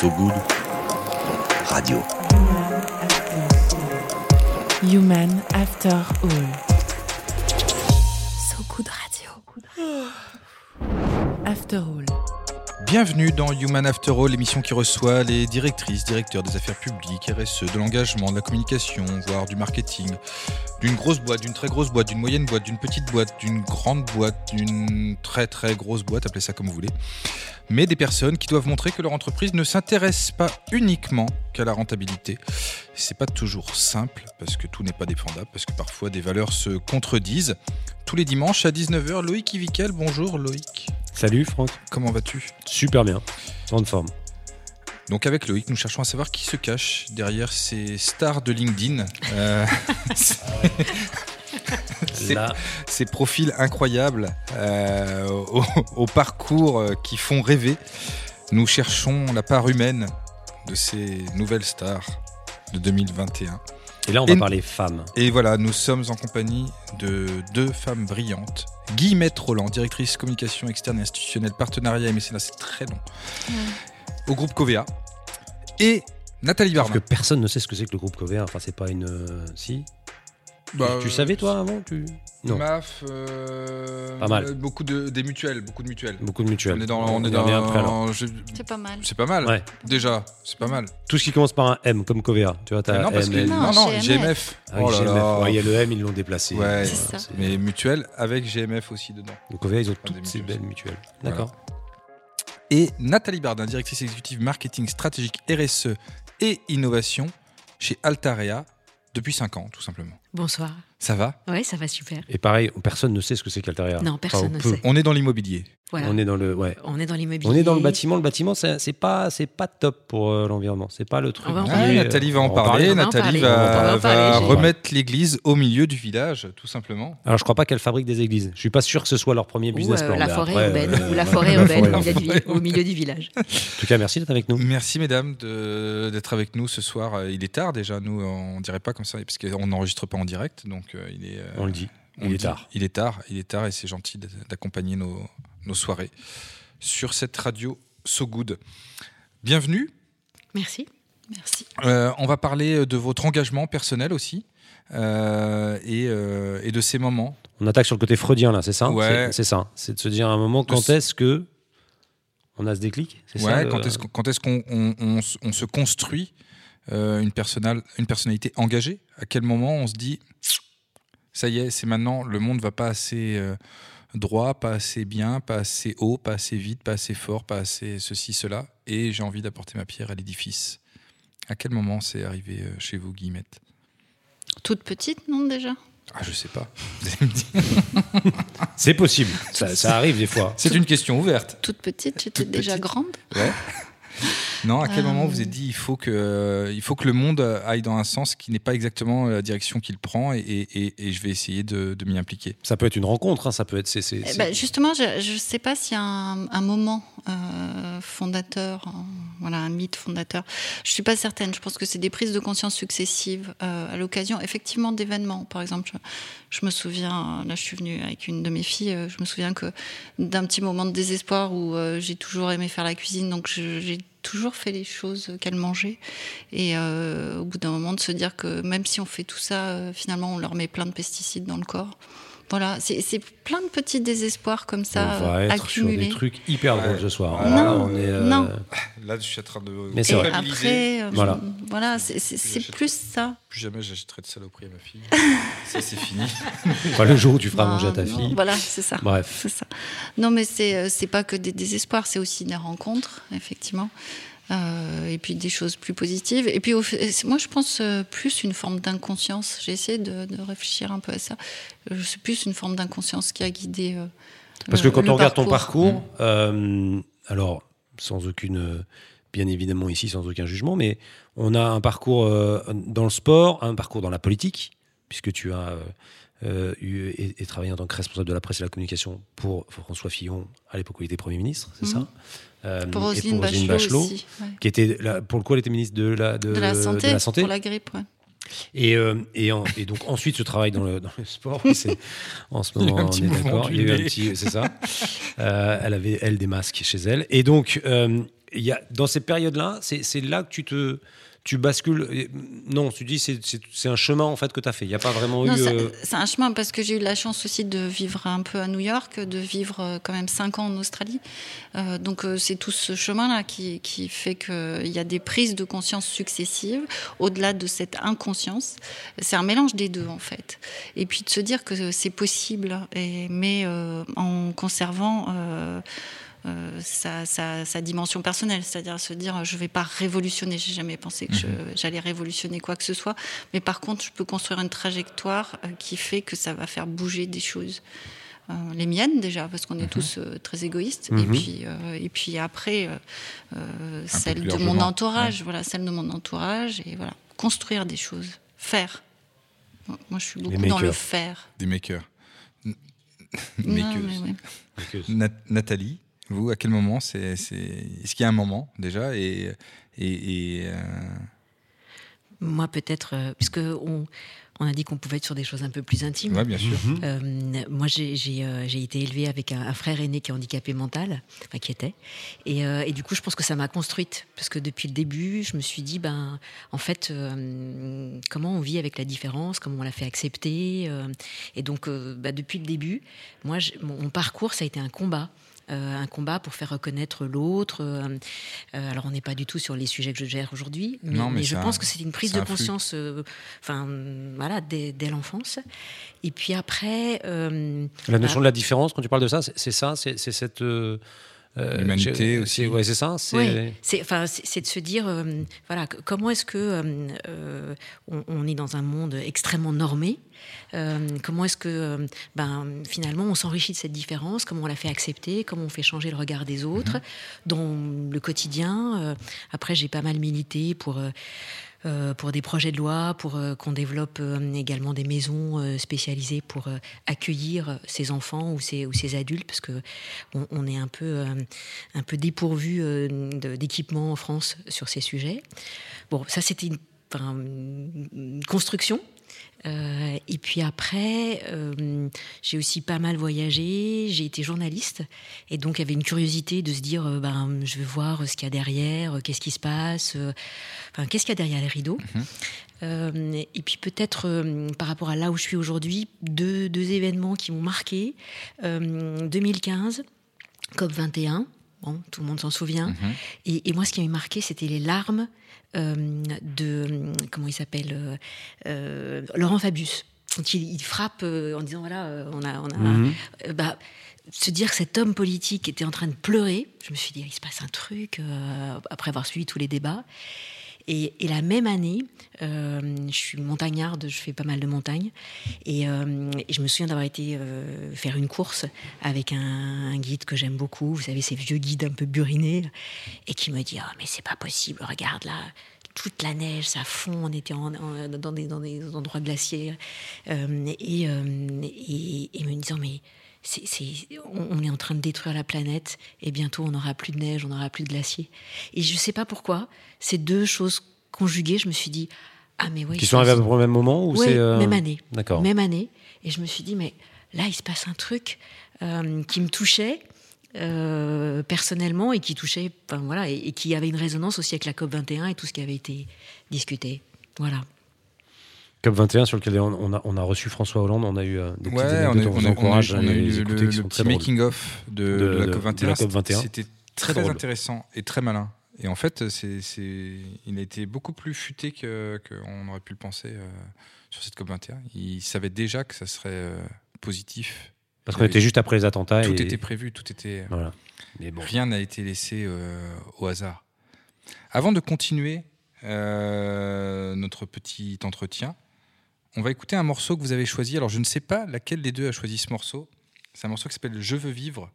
So Good Radio. Human After All. So Good Radio. After All. Bienvenue dans Human After All, l'émission qui reçoit les directrices, directeurs des affaires publiques, RSE, de l'engagement, de la communication, voire du marketing, d'une grosse boîte, d'une très grosse boîte, d'une moyenne boîte, d'une petite boîte, d'une grande boîte, d'une très très grosse boîte, appelez ça comme vous voulez. Mais des personnes qui doivent montrer que leur entreprise ne s'intéresse pas uniquement qu'à la rentabilité. C'est pas toujours simple parce que tout n'est pas défendable, parce que parfois des valeurs se contredisent. Tous les dimanches à 19h, Loïc Ivikel, bonjour Loïc. Salut Franck. Comment vas-tu? Super bien. Grande forme. Donc avec Loïc, nous cherchons à savoir qui se cache derrière ces stars de LinkedIn. Euh, ces, profils incroyables euh, au, au parcours euh, qui font rêver. Nous cherchons la part humaine de ces nouvelles stars de 2021. et là, on va Et- parler femmes. Et voilà, nous sommes en compagnie de deux femmes brillantes. Guillemette Roland, directrice communication externe et institutionnelle, partenariat et mécénat, c'est très long, au groupe Covea. Et Nathalie Parce Barman. que personne ne sait ce que c'est que le groupe Covea. Enfin, c'est pas une. euh, Si Bah, Tu savais toi avant tu... Non. MAF, euh, Pas mal. Beaucoup de, des mutuelles, beaucoup de mutuelles. Beaucoup de mutuelles. On est dans, on est y dans, revient après, alors. je- C'est pas mal. c'est pas mal. Ouais. Déjà, c'est pas mal. Tout ce qui commence par un M, comme Covea. Tu vois, t'as Mais non, parce M, que, non, non, GMF. Ah Oh là GMF. là. Ouais, Il y a le M, ils l'ont déplacé. Ouais, C'est ça. mais mutuelle avec GMF aussi dedans. Donc Covea, ils ont toutes ces belles mutuelles. D'accord. Et Nathalie Bardin, directrice exécutive marketing stratégique RSE et innovation chez Altarea depuis 5 ans, tout simplement. Bonsoir. Ça va Ouais, ça va super. Et pareil, personne ne sait ce que c'est qu'Altaria. Non, personne Enfin, ne sait. On est dans l'immobilier. Voilà. On est dans le. Ouais. On est dans l'immobilier. On est dans le bâtiment. Le bâtiment, c'est pas, c'est pas top pour euh, l'environnement. C'est pas le truc. On va en qui parler. est, euh, Nathalie va en parler. Nathalie va, remettre l'église au milieu du village, tout simplement. Alors, je crois pas qu'elle fabrique des églises. Je suis pas sûr que ce soit leur premier Ou business euh, plan. la forêt après, urbaine. euh, ou la ouais, forêt la urbaine au milieu du vi- au milieu du village. En tout cas, merci d'être avec nous. Merci mesdames d'être avec nous ce soir. Euh, Il est tard déjà, nous on dirait pas comme ça parce qu'on n'enregistre pas en direct, donc euh, il est. euh, On le dit. on Il est dit. tard. Il est tard, il est tard et c'est gentil d'accompagner nos, nos soirées sur cette radio So Good. Bienvenue. Merci. Merci. Euh, on va parler de votre engagement personnel aussi euh, et, euh, et de ces moments. On attaque sur le côté freudien là, c'est ça? Ouais. C'est- ça. C'est de se dire à un moment quand est-ce que on a ce déclic? C'est ça, Ouais, le- quand est-ce qu'on on- on on se construit euh, une, personnal- une personnalité engagée? À quel moment on se dit ça y est, c'est maintenant, le monde va pas assez euh, droit, pas assez bien, pas assez haut, pas assez vite, pas assez fort, pas assez ceci, cela, et j'ai envie d'apporter ma pierre à l'édifice. À quel moment c'est arrivé euh, chez vous, Guillemette? Toute petite, non, déjà? Ah, je sais pas. Vous allez me dire. C'est possible. ça, ça arrive des fois. C'est une question ouverte. Toute petite, j'étais déjà petite. grande. Ouais. Non, à quel Euh. moment vous vous êtes dit il faut que euh, il faut que le monde aille dans un sens qui n'est pas exactement la direction qu'il prend et, et- et- et je vais essayer de, de m'y impliquer? Ça peut être une rencontre. hein, ça peut être. c'est- Eh ben, justement, je ne sais pas s'il y a un, un moment euh, fondateur, un- voilà, un mythe fondateur. Je suis pas certaine. Je pense que c'est des prises de conscience successives euh, à l'occasion, effectivement, d'événements. Par exemple, je, je me souviens, là, je suis venue avec une de mes filles. euh, Je me souviens que d'un petit moment de désespoir où euh, j'ai toujours aimé faire la cuisine, donc j'ai toujours fait les choses qu'elle mangeait. Et euh, au bout d'un moment, de se dire que même si on fait tout ça, euh, finalement, on leur met plein de pesticides dans le corre. Voilà, c'est plein de petits désespoirs comme ça on va être sur des trucs hyper Ouais. drôles ce soir. Non, Là, on est, euh, non. Là, je suis en train de Mais c'est vrai. après, euh, Voilà. voilà, c'est- plus ça. Plus jamais j'achèterai de saloperie à ma fille. ça, c'est fini. Enfin, le jour où tu feras Non, manger à ta non, fille. Voilà, c'est ça. Bref. C'est ça. Non, mais c'est euh, c'est pas que des désespoirs, c'est aussi des rencontres, effectivement. Euh, et puis des choses plus positives. Et puis, au fait- c'est- moi, je pense euh, plus une forme d'inconscience. J'ai essayé de, de réfléchir un peu à ça. C'est plus une forme d'inconscience qui a guidé. euh, Parce le- que quand le on regarde ton parcours, euh, alors sans aucune, bien évidemment ici sans aucun jugement, mais on a un parcours euh, dans le sport, un parcours dans la politique, puisque tu as eu et, et travaillé en tant que responsable de la presse et de la communication pour François Fillon à l'époque où il était Premier ministre, c'est Mhm. ça? Euh, Pour et Roselyne Roselyne Bachelot, aussi. ouais. qui était là, pour le coup elle était ministre de la, de, De la santé, de la santé. pour la grippe, ouais. Et, euh, et, en- et donc ensuite ce travail dans le, dans le sport, c'est en ce moment on est d'accord. Il y a eu un petit, c'est ça. Euh, elle avait elle des masques chez elle. Et donc il y a, dans ces périodes-là, c'est c'est là que tu te tu bascules. Non, tu dis c'est un chemin en fait que tu as fait. Il n'y a pas vraiment Non, eu. c'est- euh, c'est un chemin parce que j'ai eu la chance aussi de vivre un peu à New York, de vivre euh, quand même cinq ans en Australie. Euh, donc c'est tout ce chemin-là qui, qui fait qu'il y a des prises de conscience successives au-delà de cette inconscience. C'est un mélange des deux en fait. Et puis de se dire que c'est possible, et, mais euh, en conservant... euh, sa, sa- sa dimension personnelle, c'est-à-dire se dire je vais pas révolutionner, j'ai jamais pensé que je- j'allais révolutionner quoi que ce soit, mais par contre je peux construire une trajectoire euh, qui fait que ça va faire bouger des choses. Euh, les miennes déjà, parce qu'on est tous euh, très égoïstes, et, Mhm. puis, euh, et puis après celle de mon entourage, voilà, celle de mon entourage, et voilà, construire des choses, faire. Moi je suis beaucoup dans le makers. faire. Des makers. N- Non, ouais. Nathalie, vous, à quel moment c'est, c'est... Est-ce qu'il y a un moment déjà et, et, et, euh, Moi, peut-être, euh, puisque on, on a dit qu'on pouvait être sur des choses un peu plus intimes. ouais, bien sûr. Euh, moi, j'ai j'ai, euh, j'ai été élevée avec un, un frère aîné qui est handicapé mental, enfin qui était, et, euh, et du coup, je pense que ça m'a construite parce que depuis le début, je me suis dit, ben, en fait, euh, comment on vit avec la différence, comment on la fait accepter, euh, et donc, euh, bah, depuis le début, moi, mon parcours, ça a été un combat. Euh, un combat pour faire reconnaître l'autre. euh, euh, alors, on n'est pas du tout sur les sujets que je gère aujourd'hui, mais, Non, mais mais je pense que c'est une prise de conscience, euh, enfin, voilà, dès, dès l'enfance. Et puis après, euh, La notion de la différence, quand tu parles de ça, c'est ça, c'est cette. euh, L'humanité aussi. Ouais, c'est ça. C'est Ouais, enfin de se dire euh, voilà comment est-ce que euh, euh, on, on est dans un monde extrêmement normé euh, comment est-ce que euh, ben finalement on s'enrichit de cette différence? Comment on la fait accepter? Comment on fait changer le regard des autres dans le quotidien? Euh, après j'ai pas mal milité pour euh, euh, pour des projets de loi, pour euh, qu'on développe euh, également des maisons euh, spécialisées pour euh, accueillir ces enfants ou ces, ou ces adultes, parce que on, on est un peu, euh, un peu dépourvu euh, d'équipements en France sur ces sujets. Bon, ça c'était une construction. Euh, et puis après, euh, j'ai aussi pas mal voyagé, j'ai été journaliste, et donc il y avait une curiosité de se dire, euh, ben, je veux voir ce qu'il y a derrière, qu'est-ce qui se passe, enfin, qu'est-ce qu'il y a derrière les rideaux. Euh, et puis peut-être par rapport à là où je suis aujourd'hui, deux, deux événements qui m'ont marqué. Euh, 2015, COP 21, bon, tout le monde s'en souvient. Et, et moi, ce qui m'a marqué, c'était les larmes euh, de comment il s'appelle euh, euh, Laurent Fabius. Quand il, il frappe euh, en disant voilà, on a, on a Mhm. bah, se dire que cet homme politique était en train de pleurer, je me suis dit il se passe un truc après avoir suivi tous les débats. Et, la même année, euh, je suis montagnarde, je fais pas mal de montagnes, et, euh, je me souviens d'avoir été euh, faire une course avec un, guide que j'aime beaucoup, vous savez, ces vieux guides un peu burinés, et qui me dit Ah, mais c'est pas possible, regarde là, toute la neige, ça fond, on était dans, des, endroits glaciaires, et, et me disant Mais on, on est en train de détruire la planète et bientôt on n'aura plus de neige, on n'aura plus de glaciers. Et je sais pas pourquoi, ces deux choses conjuguées, je me suis dit ah mais oui. Qui sont arrivés à peu près au même moment ou Ouais, c'est euh, même année. D'accord. Même année. Et je me suis dit mais là il se passe un truc euh, qui me touchait. euh, personnellement et qui touchait, enfin voilà, et, et qui avait une résonance aussi avec la COP 21 et tout ce qui avait été discuté. Voilà. COP 21 sur lequel on, a, on a reçu François Hollande, on a eu euh, des petites Ouais, a, on on on a encourage eu- à on a eu les le, petit making-of de, De- de la de- COP21. de la COP21. C'était Très intéressant et très malin. Et en fait, c'est, il a été beaucoup plus futé que, qu'on aurait pu le penser euh, sur cette COP21. Il savait déjà que ça serait euh, positif. Parce qu'on était juste après les attentats. Tout et- était prévu, tout était. Voilà. Mais bon. Rien n'a été laissé au hasard. Avant de continuer notre petit entretien, on va écouter un morceau que vous avez choisi. Alors, je ne sais pas laquelle des deux a choisi ce morceau. C'est un morceau qui s'appelle Je veux vivre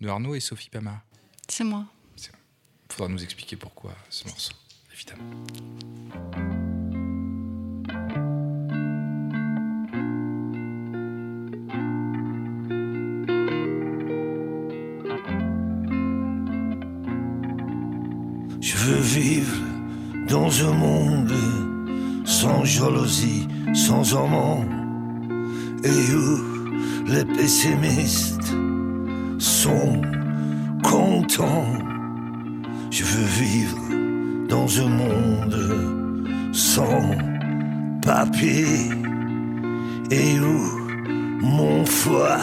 de Arnaud et Sophie Pama. C'est moi. Il faudra nous expliquer pourquoi ce morceau, évidemment. Je veux vivre dans un monde sans jalousie, sans amant, et où les pessimistes sont contents. Je veux vivre dans un monde sans papier et où mon foie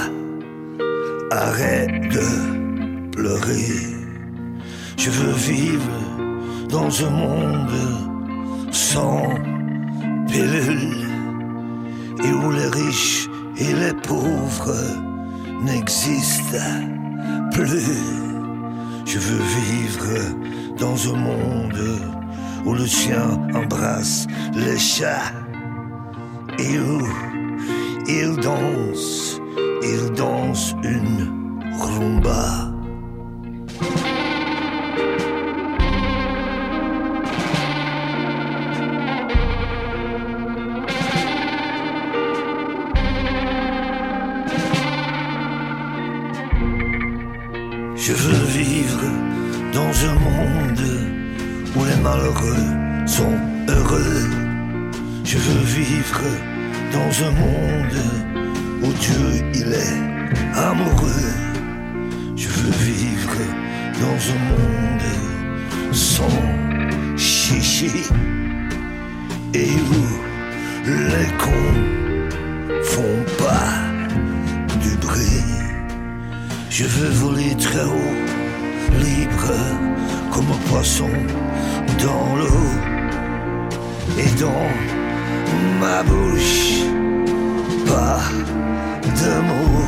arrête de pleurer. Je veux vivre dans un monde sans pilule et où les riches et les pauvres n'existent plus. Je veux vivre dans un monde où le chien embrasse les chats et où il danse, il danse une rumba. Je veux vivre dans un monde où les malheureux sont heureux. Je veux vivre dans un monde où Dieu il est amoureux. Je veux vivre dans un monde sans chichi et où les cons font pas du bruit. Je veux voler très haut, libre comme un poisson dans l'eau et dans ma bouche. Pas de mots.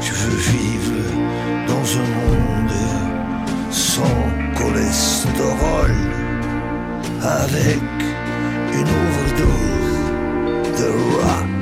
Je veux vivre dans un monde sans cholestérol, avec une overdose de rock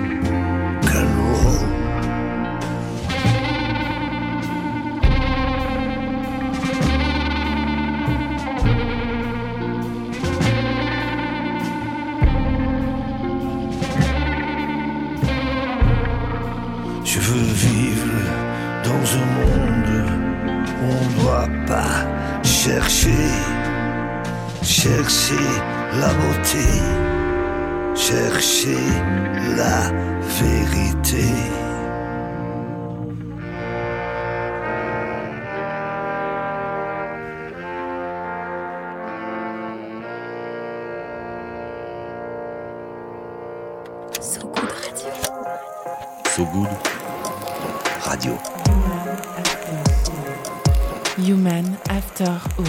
Human After All.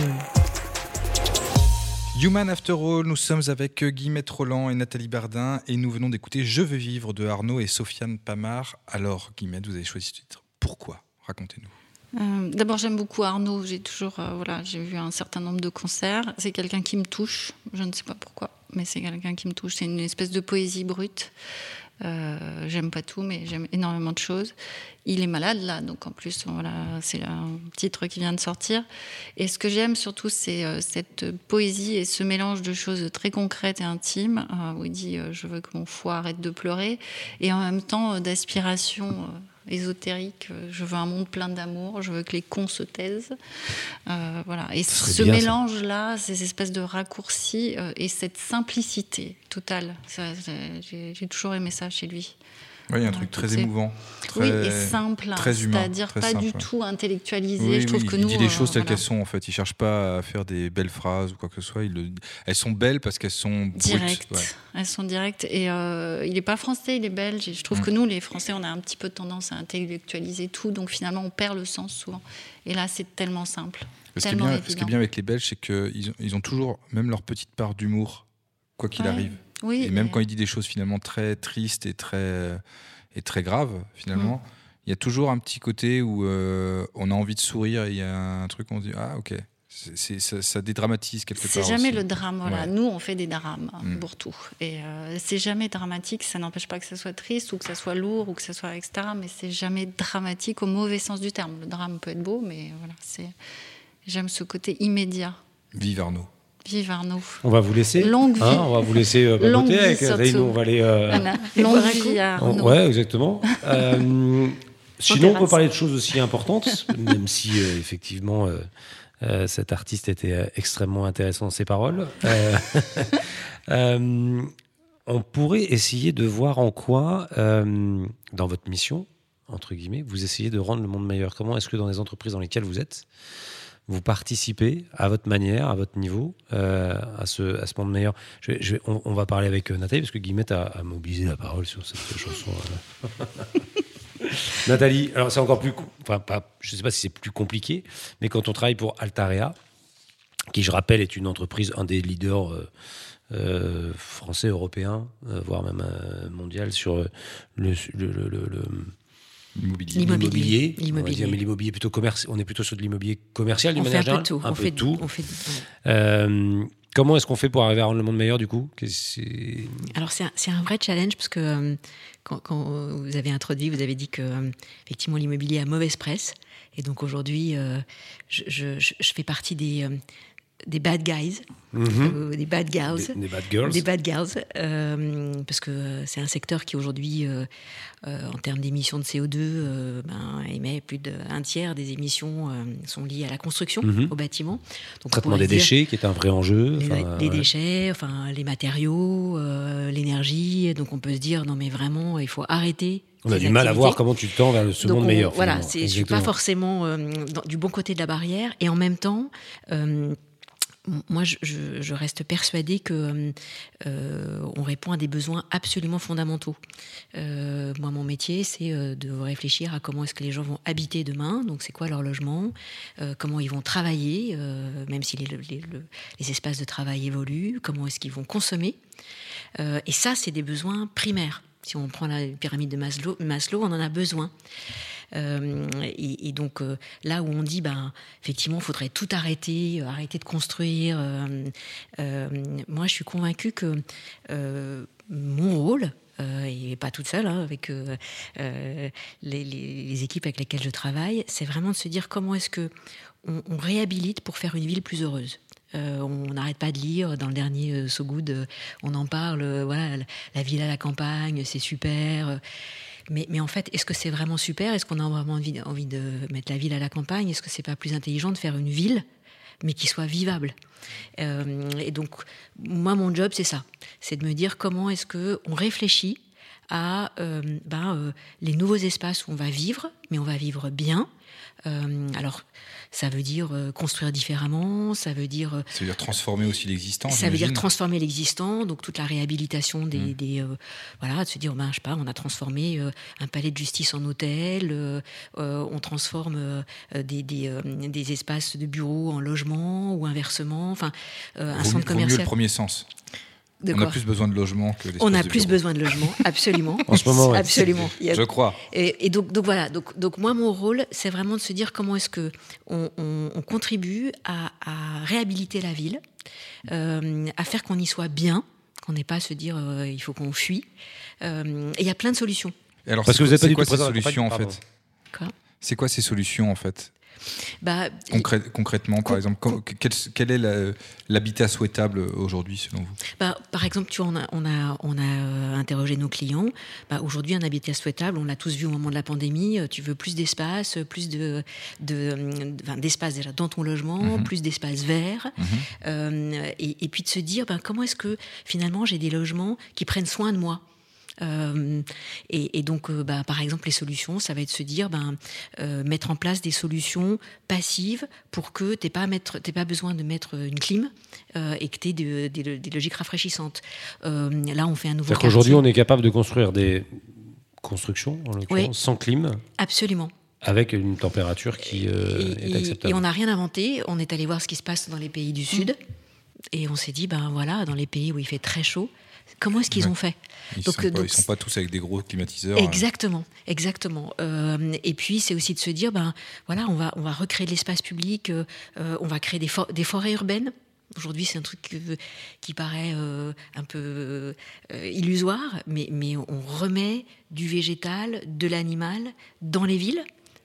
Human After All, nous sommes avec Guillemette Roland et Nathalie Bardin et nous venons d'écouter Je veux vivre de Arnaud et Sofiane Pamar. Alors Guillemette, vous avez choisi ce titre. Pourquoi? Racontez-nous. Euh, D'abord, j'aime beaucoup Arnaud. J'ai toujours, euh, voilà, j'ai vu un certain nombre de concerts. C'est quelqu'un qui me touche. Je ne sais pas pourquoi, mais c'est quelqu'un qui me touche. C'est une espèce de poésie brute. Euh, j'aime pas tout, mais j'aime énormément de choses. Il est malade là, donc en plus, voilà, c'est un titre qui vient de sortir. Et ce que j'aime surtout, c'est euh, cette poésie et ce mélange de choses très concrètes et intimes, euh, où il dit euh, Je veux que mon foie arrête de pleurer, et en même temps d'aspiration. Ésotérique, euh, je veux un monde plein d'amour, je veux que les cons se taisent. Euh, voilà. Et ce mélange-là, ces espèces de raccourcis euh, et cette simplicité totale, j'ai toujours aimé ça chez lui. Oui, il y a un truc très émouvant. Oui, très- et simple, hein, très humain, c'est-à-dire pas simple, du tout intellectualisé. Oui, je trouve oui, que il nous, dit les euh, choses telles voilà. qu'elles sont en fait. Il cherche pas à faire des belles phrases ou quoi que ce soit. Il le- Elles sont belles parce qu'elles sont brutes. Direct. ouais. Elles sont directes. Et euh, il n'est pas français, il est belge. Et je trouve Mm. que nous, les Français, on a un petit peu tendance à intellectualiser tout. Donc finalement, on perd le sens souvent. Et là, c'est tellement simple. Ce qui, est bien, ce qui est évident. bien avec les Belges, c'est qu'ils ont, ils ont toujours même leur petite part d'humour, quoi qu'il Ouais. arrive. Oui, Et même mais- quand il dit des choses finalement très tristes et très, et très graves, finalement, Mm. il y a toujours un petit côté où euh, on a envie de sourire et il y a un truc où on se dit Ah, ok. C'est- ça, ça dédramatise quelque part. C'est jamais aussi. le drame. Voilà. Ouais. Nous, on fait des drames Mm. pour tout. Et euh, c'est jamais dramatique. Ça n'empêche pas que ça soit triste ou que ça soit lourd ou que ça soit etc. Mais c'est jamais dramatique au mauvais sens du terme. Le drame peut être beau, mais voilà, c'est. J'aime ce côté immédiat. Vive Arnaud. Vive Arnaud. On va vous laisser. Longue vie. Hein, on va vous laisser euh, Longue vie, avec Zaïnou, surtout. On va aller. euh, Voilà. Longue vie coup. à Arnaud. ouais, exactement. Euh, sinon, on peut parler de choses aussi importantes, même si euh, effectivement euh, euh, cet artiste était euh, extrêmement intéressant dans ses paroles. Euh, euh, on pourrait essayer de voir en quoi, euh, dans votre mission, entre guillemets, vous essayez de rendre le monde meilleur. Comment est-ce que dans les entreprises dans lesquelles vous êtes, vous participez à votre manière, à votre niveau, euh, à, ce, à ce monde meilleur. Je je on, on va parler avec euh, Nathalie, parce que Guillemette a, a mobilisé la parole sur cette chanson. euh. Nathalie, alors c'est encore plus. Enfin, pas, je ne sais pas si c'est plus compliqué, mais quand on travaille pour Altarea, qui, je rappelle, est une entreprise, un des leaders euh, euh, français, européens, euh, voire même mondial sur le, le- le- le- le- Immobilier. L'immobilier. l'immobilier. On va L'immobilier. dire, mais l'immobilier plutôt commercial. On est plutôt sur de l'immobilier commercial On fait manière générale. tout. On fait tout. On fait, ouais. Euh, comment est-ce qu'on fait pour arriver à rendre le monde meilleur du coup? Alors c'est un, c'est un vrai challenge parce que euh, quand, quand vous avez introduit, vous avez dit que euh, effectivement l'immobilier a mauvaise presse et donc aujourd'hui euh, je, je- je- je fais partie des euh, des bad guys, euh, des bad girls. Des, des bad girls. Des bad girls, euh, parce que euh, c'est un secteur qui aujourd'hui, euh, en termes d'émissions de CO2, euh, ben, émet plus d'un tiers des émissions sont liées à la construction, Mhm. au bâtiment. Donc on Traitement des dire déchets, qui est un vrai enjeu. Les, Enfin, les ouais. déchets, enfin les matériaux, l'énergie. Donc on peut se dire non mais vraiment il faut arrêter. On a du mal à voir comment tu tends vers monde on- meilleur. Voilà, je suis pas forcément euh, dans- du bon côté de la barrière. Et en même temps, euh, moi, je, reste persuadée que euh, euh, on répond à des besoins absolument fondamentaux. Euh, moi, mon métier, c'est euh, de réfléchir à comment est-ce que les gens vont habiter demain. Donc, c'est quoi leur logement? Euh, Comment ils vont travailler, euh, même si les, les- le- les espaces de travail évoluent Comment est-ce qu'ils vont consommer? Et ça, c'est des besoins primaires. Si on prend la pyramide de Maslow, Maslow on en a besoin. Euh, et, donc euh, là où on dit, ben, effectivement, il faudrait tout arrêter, euh, arrêter de construire. moi, je suis convaincue que mon rôle, et pas toute seule, hein, avec les, équipes avec lesquelles je travaille, c'est vraiment de se dire comment est-ce que on, réhabilite pour faire une ville plus heureuse. On n'arrête pas de lire dans le dernier euh, So Good, on en parle, voilà, la ville à la campagne, c'est super. Mais, en fait, est-ce que c'est vraiment super? Est-ce qu'on a vraiment envie, envie de mettre la ville à la campagne? Est-ce que c'est pas plus intelligent de faire une ville, mais qui soit vivable? Euh, Et donc, moi, mon job, c'est ça. C'est de me dire comment est-ce que on réfléchit à euh, ben, euh, les nouveaux espaces où on va vivre, mais on va vivre bien. Euh, alors, ça veut dire euh, construire différemment, ça veut dire euh, Ça veut dire transformer aussi l'existant. ça veut dire transformer l'existant, donc toute la réhabilitation des, des, euh, voilà, de se dire, ben, je sais pas, on a transformé un palais de justice en hôtel, euh, on transforme des, des, des espaces de bureaux en logement ou inversement, enfin un Vaut mieux- centre vaut mieux commercial. le premier sens. De on quoi a plus besoin de logement que l'espace On a plus bureau. besoin de logement, absolument. En ce moment, ouais. absolument. Je crois. et, et donc, donc voilà, donc, donc moi mon rôle, c'est vraiment de se dire comment est-ce que on, on- on contribue à, à réhabiliter la ville, euh, à faire qu'on y soit bien, qu'on n'ait pas à se dire euh, il faut qu'on fuit. Euh, et il y a plein de solutions. Et alors, Parce c'est que vous quoi- êtes pas du quoi tout ces présent à la solutions en fait Quoi? C'est quoi ces solutions en fait bah, Concrè- Concrètement, par exemple, com- quel, quel est l'habitat souhaitable aujourd'hui selon vous? Bah, par exemple, tu vois, on a, on a, on a euh, interrogé nos clients. Bah, Aujourd'hui, un habitat souhaitable, on l'a tous vu au moment de la pandémie. euh, Tu veux plus d'espace, plus de, de, euh, enfin, d'espace déjà dans ton logement, Mhm. plus d'espace vert. Euh, et, et puis de se dire, bah, comment est-ce que finalement j'ai des logements qui prennent soin de moi? Euh, et, et donc, euh, bah, par exemple, les solutions, ça va être de se dire, ben, euh, mettre en place des solutions passives pour que tu n'aies pas, besoin de mettre une clim euh, et que tu aies des, logiques rafraîchissantes. Là, on fait un nouveau quartier. on est capable de construire des constructions, en l'occurrence, Oui. sans clim, Absolument. avec une température qui et, est acceptable. et on n'a rien inventé. On est allé voir ce qui se passe dans les pays du Sud. Et on s'est dit, ben voilà, dans les pays où il fait très chaud, comment est-ce qu'ils Ouais. ont fait Ils Donc, sont sont pas tous avec des gros climatiseurs. hein. Exactement, exactement. Euh, et puis c'est aussi de se dire, ben voilà, on va on va recréer de l'espace public, euh, euh, on va créer des, for- des forêts urbaines. Aujourd'hui, c'est un truc qui paraît euh, un peu euh, illusoire, mais, mais on remet du végétal, de l'animal dans les villes.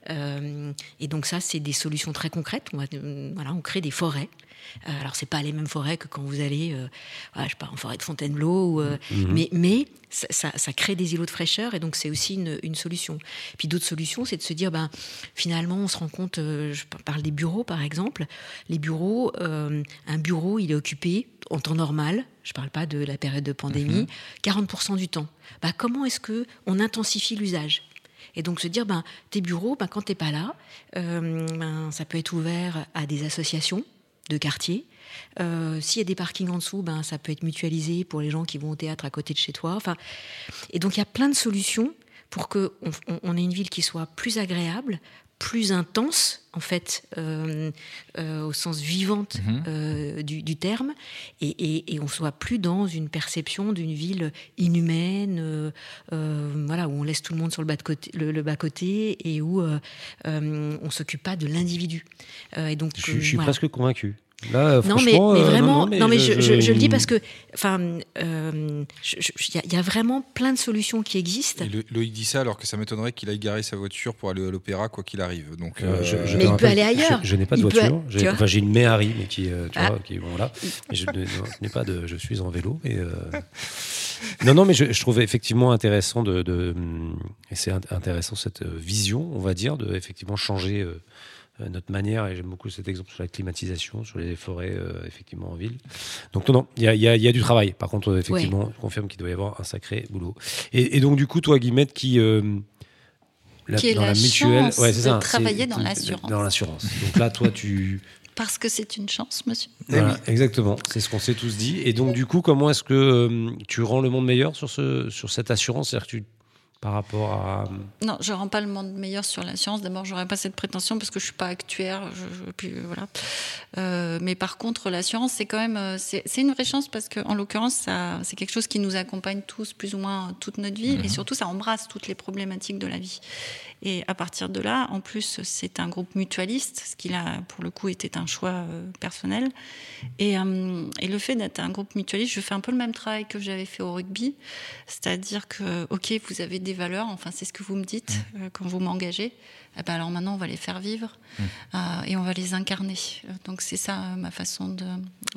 Euh, et donc ça, c'est des solutions très concrètes. On, va, euh, voilà, on crée des forêts. Euh, alors c'est pas les mêmes forêts que quand vous allez, euh, je sais pas, en forêt de Fontainebleau, ou, euh, mais, mais ça, ça- ça crée des îlots de fraîcheur et donc c'est aussi une, une solution. Puis d'autres solutions, c'est de se dire, ben finalement, on se rend compte, je parle des bureaux par exemple, les bureaux, euh, un bureau, il est occupé en temps normal. Je parle pas de la période de pandémie, 40% du temps. Bah, comment est-ce que on intensifie l'usage? Et donc se dire, ben, tes bureaux, ben, quand tu n'es pas là, euh, ben, ça peut être ouvert à des associations de quartier. Euh, S'il y a des parkings en dessous, ben, ça peut être mutualisé pour les gens qui vont au théâtre à côté de chez toi. Enfin, et donc il y a plein de solutions pour qu'on on, on ait une ville qui soit plus agréable, plus intense, en fait, euh, euh, au sens vivante Mhm. euh, du, du terme, et, et, et on soit plus dans une perception d'une ville inhumaine, voilà, où on laisse tout le monde sur le bas de côté, le, le bas côté, et où on s'occupe pas de l'individu. Et donc, Je, je suis voilà. presque convaincu. Là, Non mais, euh, vraiment, non, non, mais, je- je, je- je le dis je- parce que, enfin, euh, il y, a- il y a vraiment plein de solutions qui existent. Le- Loïc dit ça alors que ça m'étonnerait qu'il aille garer sa voiture pour aller à l'opéra quoi qu'il arrive. Donc, Euh, euh, je- je Mais il peut aller ailleurs. Je, je n'ai pas de Il voiture. a- J'ai- Enfin, une Méhari, mais qui, euh, tu Ah. vois, qui, bon, voilà. Mais je, n'ai pas de. Je suis en vélo. Et, euh, Non, non, mais je, je trouvais effectivement intéressant de. de- et c'est int- intéressant cette euh, vision, on va dire, de effectivement changer euh, euh, notre manière. Et j'aime beaucoup cet exemple sur la climatisation, sur les forêts, euh, effectivement, en ville. Donc, non, non, il y a, il y a- il y a du travail. Par contre, euh, effectivement, je confirme qu'il doit y avoir un sacré boulot. Et, et donc, du coup, toi, Guillemette, qui. euh, la- Qui ait dans la la mutuelle, chance ouais, c'est ça, travailler dans l'assurance. Dans l'assurance. Donc là, toi, tu. Parce que c'est une chance, monsieur. Voilà, exactement. C'est ce qu'on s'est tous dit. Et donc, du coup, comment est-ce que euh, tu rends le monde meilleur sur, ce, sur cette assurance? C'est-à-dire que tu, par rapport à. Non, je rends pas le monde meilleur sur l'assurance. D'abord, j'aurais pas cette prétention parce que je suis pas actuaire. Je, je- puis, euh, voilà. Euh, mais par contre, l'assurance, c'est quand même, euh, c'est une vraie chance parce que, en l'occurrence, c'est quelque chose qui nous accompagne tous plus ou moins toute notre vie, et surtout, ça embrasse toutes les problématiques de la vie. Et à partir de là, en plus, c'est un groupe mutualiste, ce qui là, pour le coup, était un choix euh, personnel. Et, euh, et le fait d'être un groupe mutualiste, je fais un peu le même travail que j'avais fait au rugby, c'est-à-dire que, ok, vous avez des valeurs, enfin, c'est ce que vous me dites euh, quand vous m'engagez. Eh ben alors maintenant, on va les faire vivre euh, et on va les incarner. Donc c'est ça euh, ma façon de-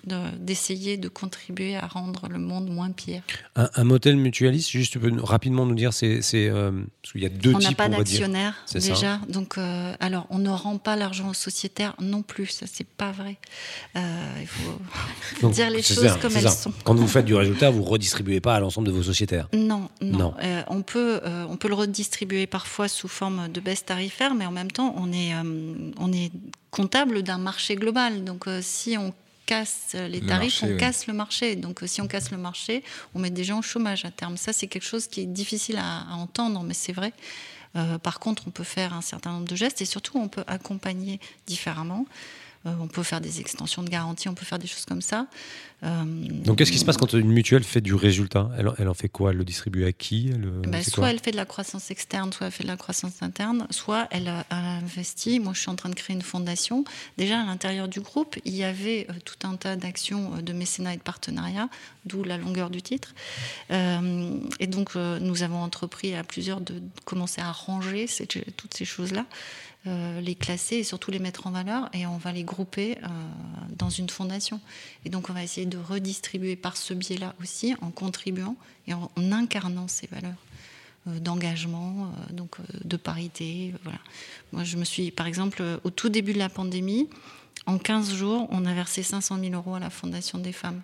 de- d'essayer de, contribuer à rendre le monde moins pire. Un, un motel mutualiste, juste tu peux rapidement nous dire, c'est. euh, parce qu'il y a deux on types, pas on va dire. D'actionnaire C'est ça. déjà, donc euh, alors on ne rend pas l'argent aux sociétaires non plus, ça c'est pas vrai. Euh, il faut Donc, dire les choses ça, comme elles ça. sont. Quand vous faites du résultat, vous redistribuez pas à l'ensemble de vos sociétaires. Non, non. Non. Euh, on, peut, euh, on peut le redistribuer parfois sous forme de baisse tarifaire, mais en même temps, on est, euh, on est comptable d'un marché global. Donc, euh, si on casse les Le tarifs, marché, on casse le marché. Donc, si on casse le marché, on met des gens au chômage à terme. Ça, c'est quelque chose qui est difficile à, à entendre, mais c'est vrai. Euh, par contre, on peut faire un certain nombre de gestes et surtout, on peut accompagner différemment. Euh, on peut faire des extensions de garantie, on peut faire des choses comme ça. Euh, Donc, qu'est-ce qui se passe quand une mutuelle fait du résultat? Elle, en- elle en fait quoi? Elle le distribue à qui? Euh, Bah, soit elle fait de la croissance externe, soit elle fait de la croissance interne, soit elle a, elle a investi. Moi, je suis en train de créer une fondation. Déjà, à l'intérieur du groupe, il y avait tout un tas d'actions de mécénat et de partenariat, d'où la longueur du titre. Euh, et donc, euh, nous avons entrepris à plusieurs de commencer à ranger ces- toutes ces choses-là, euh, les classer et surtout les mettre en valeur. Et on va les grouper euh, dans une fondation. Et donc, on va essayer de redistribuer par ce biais-là aussi, en contribuant et en, incarnant ces valeurs euh, d'engagement, donc de parité. voilà. Moi, je me suis, par exemple, au tout début de la pandémie, en 15 jours, on a versé 500 000 euros à la Fondation des femmes,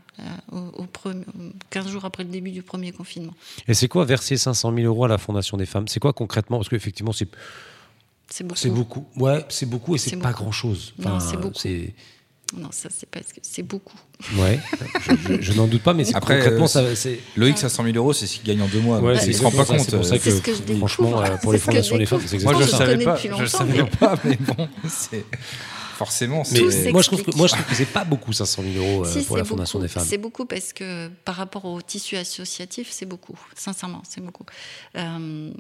au, au premier- 15 jours après le début du premier confinement. Et c'est quoi verser 500 000 euros à la Fondation des femmes? C'est quoi concrètement? Parce qu'effectivement, c'est C'est beaucoup. c'est beaucoup. Ouais, c'est beaucoup et c'est pas beaucoup. grand-chose. Non, c'est beaucoup. c'est- Non, ça, c'est parce que c'est beaucoup. Ouais, je, je- je n'en doute pas, mais c'est Après, concrètement, euh, ça, c'est. Loïc, 500 000 euros, c'est s'il gagne en deux mois. Ouais, il se rend pas exactement ça, compte. c'est pour ça euh, que, C'est ce que je franchement, euh, pour les que fondations des femmes, c'est Moi, je Je ne le savais pas. Je savais mais- pas, mais bon, c'est forcément. Mais moi, je trouve que, moi, je trouve que c'est pas beaucoup 500 000 euros euh, Si, pour la c'est Fondation beaucoup. des femmes. C'est beaucoup parce que par rapport au tissu associatif, c'est beaucoup. Sincèrement, c'est beaucoup. Euh,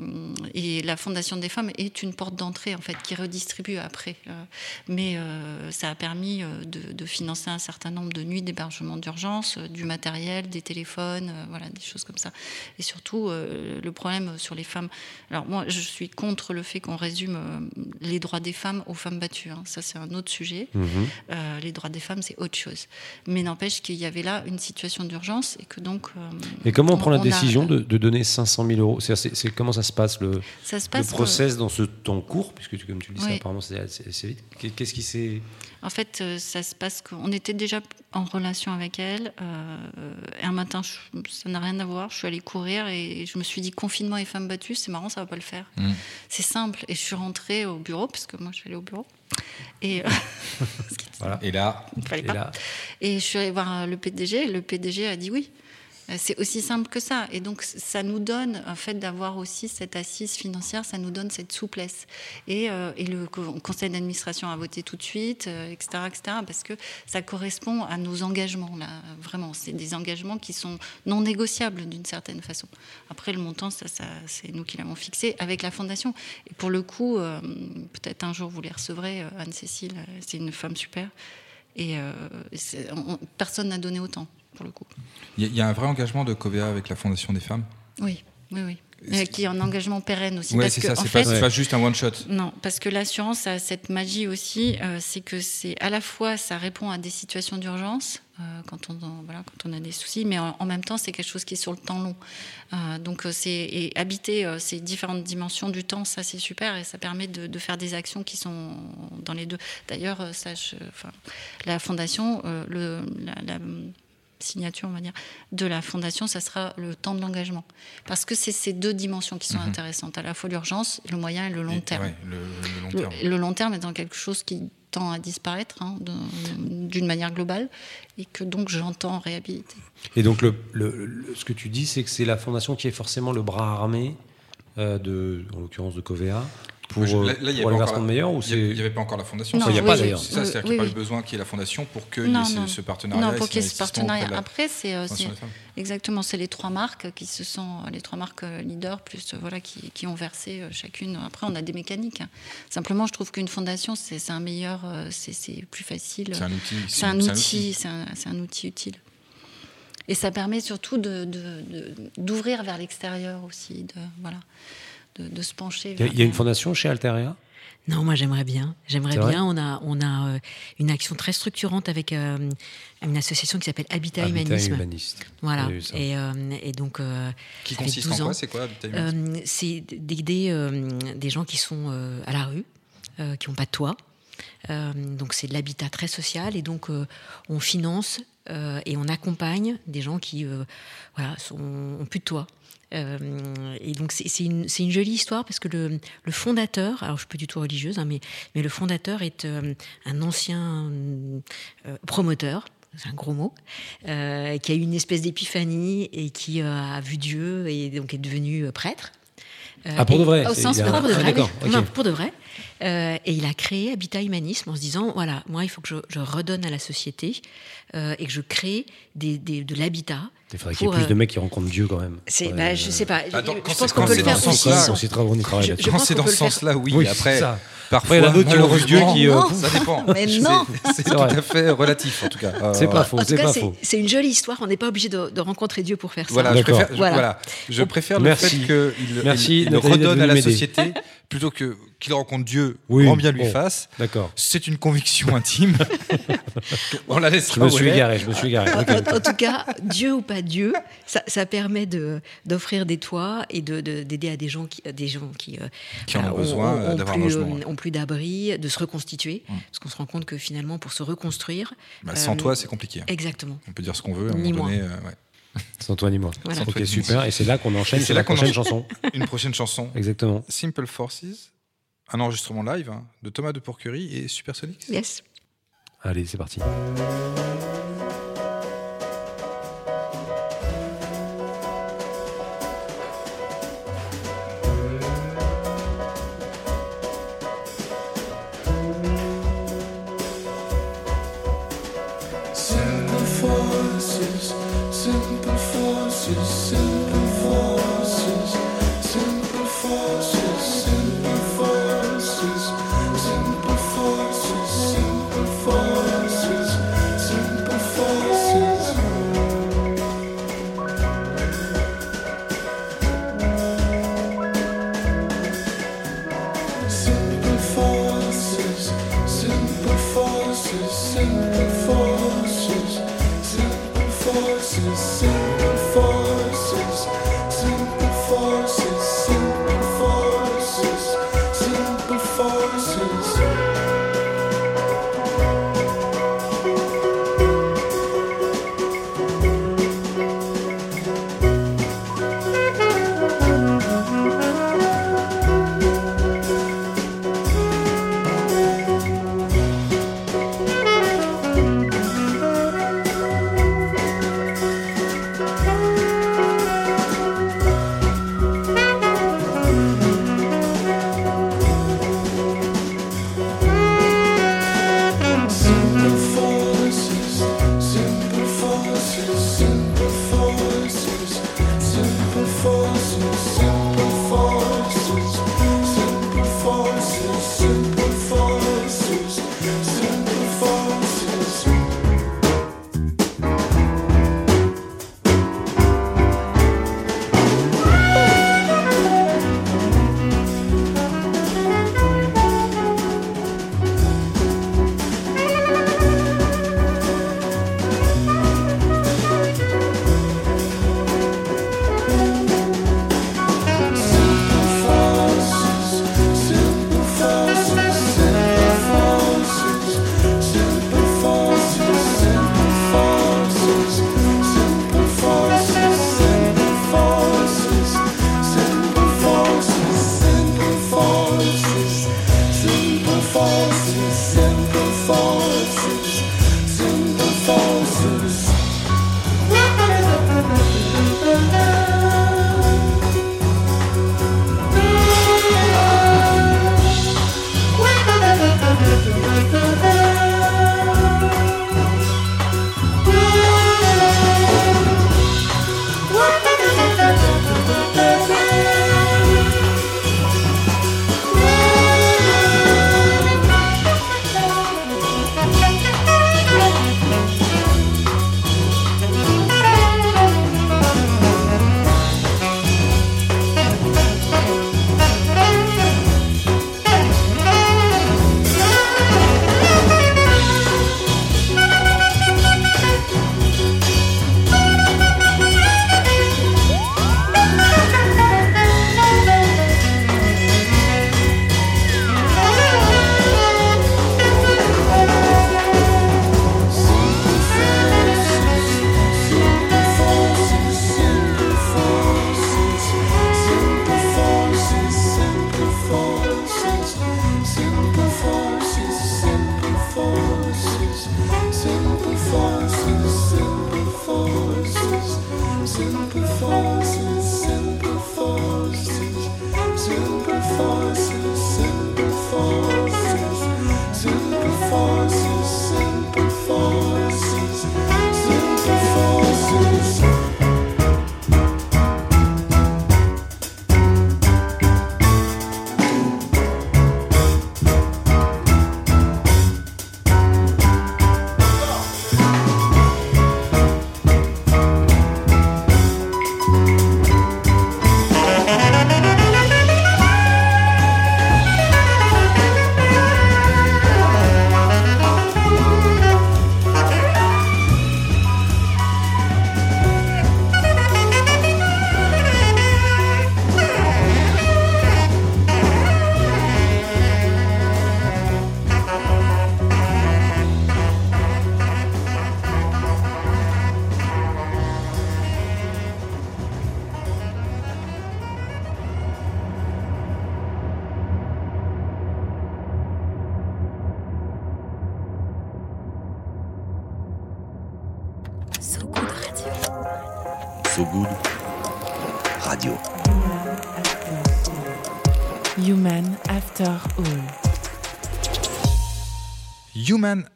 et la Fondation des femmes est une porte d'entrée en fait qui redistribue après. Euh, mais euh, ça a permis de, de financer un certain nombre de nuits d'hébergement d'urgence, du matériel, des téléphones, euh, voilà, des choses comme ça. Et surtout, euh, le problème sur les femmes. Alors moi, je suis contre le fait qu'on résume les droits des femmes aux femmes battues. hein. Ça, c'est un autre sujet. Mhm. Euh, les droits des femmes, c'est autre chose. Mais n'empêche qu'il y avait là une situation d'urgence et que donc. euh, Et comment on prend la décision de, de donner 500 000 euros? C'est- Comment ça se passe le, Ça se le passe. euh, process dans ce temps court? Puisque, tu- comme tu le dis, ça, apparemment, c'est assez, vite. Qu'est- Qu'est-ce qui s'est. En fait, euh, ça se passe qu'on était déjà en relation avec elle. euh, et un matin, je- ça n'a rien à voir. Je suis allée courir et je me suis dit confinement et femmes battues, c'est marrant, ça va pas le faire. Mm. C'est simple. Et je suis rentrée au bureau, parce que moi, je suis allée au bureau. Et euh, Et là, il fallait Et pas. là, Et je suis allée voir le PDG. Le PDG a dit oui. Euh, C'est aussi simple que ça. Et donc, ça nous donne, en fait, d'avoir aussi cette assise financière, ça nous donne cette souplesse. Et, euh, le co- conseil d'administration a voté tout de suite, euh, etc., etc., parce que ça correspond à nos engagements, là. Vraiment, c'est des engagements qui sont non négociables d'une certaine façon. Après, le montant, c'est nous qui l'avons fixé avec la fondation. Et pour le coup, peut-être un jour vous les recevrez, Anne-Cécile, c'est une femme super. Et euh, on- personne n'a donné autant, pour le coup. il y, y a un vrai engagement de Covea avec la Fondation des femmes? Oui, oui, oui. Euh, qui est un engagement pérenne aussi. Parce c'est ça, en c'est pas, pas juste un one-shot. Non, parce que l'assurance a cette magie aussi, euh, c'est que c'est à la fois ça répond à des situations d'urgence euh, quand on voilà quand on a des soucis, mais en, en même temps c'est quelque chose qui est sur le temps long. Euh, donc c'est et habiter euh, ces différentes dimensions du temps, ça c'est super et ça permet de, de faire des actions qui sont dans les deux. D'ailleurs, enfin, la fondation, euh, le, la, la signature, on va dire, de la fondation, ça sera le temps de l'engagement. Parce que c'est ces deux dimensions qui sont Mhm. intéressantes, à la fois l'urgence, le moyen et le long Et- terme. ouais, le, le long Le, terme. le long terme étant quelque chose qui tend à disparaître hein, d'une manière globale et que donc j'entends réhabiliter. Et donc, le, le- le- ce que tu dis, c'est que c'est la fondation qui est forcément le bras armé, euh, de, en l'occurrence de Covea, pour, Je- euh, là- là, il pour aller vers meilleur ou n'y c'est avait pas encore la fondation. Non, Ça, il y a oui, pas oui. d'ailleurs. C'est ça, c'est-à-dire qu'il n'y a pas oui. eu besoin qu'il y ait la fondation pour qu'il y ait ce, non. ce partenariat. Non, pour qu'il y ait ce partenariat. de Après, c'est euh, c'est- exactement, c'est les trois marques qui se sont, les trois marques euh, leaders, plus voilà, qui, qui ont versé chacune. Après, on a des mécaniques. Simplement, je trouve qu'une fondation, c'est c'est un meilleur, c'est c'est plus facile. C'est un outil. C'est un outil, c'est un, c'est un outil utile. Et ça permet surtout d'ouvrir de, de, d'ouvrir vers l'extérieur aussi, de, voilà, de, de se pencher. Il y a- vers- il y a une fondation chez Alteria Non, moi j'aimerais bien. J'aimerais bien. On a, on a euh, une action très structurante avec euh, une association qui s'appelle Habitat, Habitat Humanisme. Humaniste. Voilà. Et, euh, et donc, euh, Qui consiste en 12 ans. quoi C'est quoi Habitat Humaniste? Euh, c'est d'aider euh, des gens qui sont euh, à la rue, euh, qui n'ont pas de toit. Euh, donc c'est de l'habitat très social et donc euh, on finance euh, et on accompagne des gens qui euh, voilà, sont, ont plus de toit. Euh, et donc c'est une, c'est une jolie histoire parce que le, le fondateur, alors je suis pas du tout religieuse, hein, mais, mais le fondateur est euh, un ancien euh, promoteur, c'est un gros mot, euh, qui a eu une espèce d'épiphanie et qui euh, a vu Dieu et donc est devenu euh, prêtre. Euh, Ah, pour et- de vrai au sens pour de Ah, vrai, D'accord, pour de vrai. Euh, et il a créé Habitat Humanisme en se disant voilà, moi, il faut que je, je redonne à la société euh, et que je crée des, des- de l'habitat. Il faudrait qu'il y ait plus de euh, mecs qui rencontrent Dieu quand même. C'est, Ouais, bah, je sais pas. Attends, je pense c'est- qu'on quand peut c'est le dans faire ce aussi. Quand c'est dans ce sens-là, oui. Oui, Après, parfois, il y en a d'autres qui Dieu qui, euh, ça dépend. Mais C'est- non. C'est C'est tout à fait relatif, en tout cas. Euh, C'est pas faux, En tout c'est cas, pas c'est, faux. c'est une jolie histoire. On n'est pas obligé de, de rencontrer Dieu pour faire ça. Voilà, je D'accord. préfère, je- Voilà. voilà. Je préfère le fait qu'il redonne à la société plutôt que qu'il rencontre Dieu, Oui, grand bien lui bon. fasse. D'accord. C'est une conviction intime. On la laisse Je me suis égaré, je me suis égaré. En, Ok. en- en tout cas, Dieu ou pas Dieu, ça, ça permet de, d'offrir des toits et de, de- d'aider à des gens qui, des gens qui, euh, Qui en ont besoin, euh, d'avoir un plus, logement, ouais. ont plus d'abri, de se reconstituer. Mm. Parce qu'on se rend compte que finalement, pour se reconstruire, Bah, sans Euh, toi, c'est compliqué. exactement. On peut dire ce qu'on veut. À un Ni moment moi. donné, euh, ouais. Sans toi ni moi. Voilà. Ok, super. Et c'est là qu'on enchaîne c'est la prochaine enchaîne. chanson. Une prochaine chanson. Exactement. Simple Forces, un enregistrement live hein, de Thomas de Porquerie et Supersonics. Yes. Allez, c'est parti.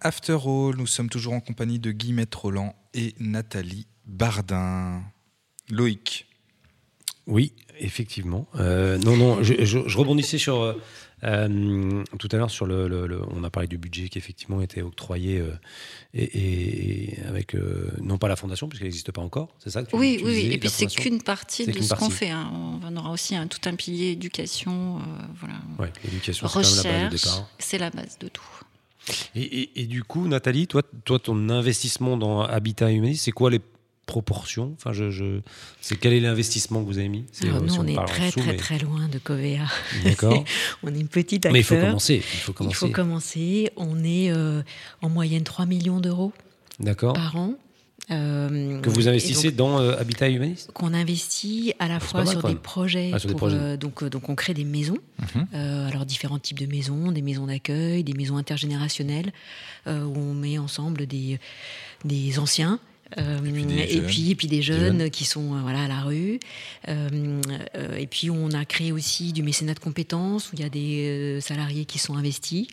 After All, nous sommes toujours en compagnie de Guillemette Roland et Nathalie Bardin. Loïc, Oui, effectivement. Euh, non, non, je, je- je rebondissais sur euh, euh, tout à l'heure sur le, le- le- On a parlé du budget qui effectivement était octroyé euh, et, et avec euh, non pas la fondation puisqu'elle n'existe pas encore. C'est ça que tu, Oui, tu oui, disais. Et puis c'est qu'une partie de qu'une ce qu'on fait. hein. On aura aussi un, tout un pilier éducation, euh, voilà. Ouais, c'est la base de recherche. départ. C'est la base de tout. Et, et- et du coup, Nathalie, toi, toi, ton investissement dans Habitat Humaniste, c'est quoi les proportions? Enfin, je, je... c'est quel est l'investissement que vous avez mis? Alors euh, nous, si on est très dessous, très mais- très loin de Covea. D'accord. on est une petite acteur. mais il faut commencer. Il faut Il commencer. faut commencer. On est euh, en moyenne 3 millions d'euros par an. Euh, Que vous investissez donc, dans euh, Habitat Humaniste? qu'on investit à la fois mal, sur des projets, Ah, sur des pour, projets. euh, donc, donc on crée des maisons, Mhm. euh, alors différents types de maisons, des maisons d'accueil, des maisons intergénérationnelles, euh, où on met ensemble des, des anciens. Euh, puis et, jeunes. puis, et puis des jeunes, jeunes. qui sont euh, voilà, à la rue. Euh, euh, et puis on a créé aussi du mécénat de compétences, où il y a des euh, salariés qui sont investis.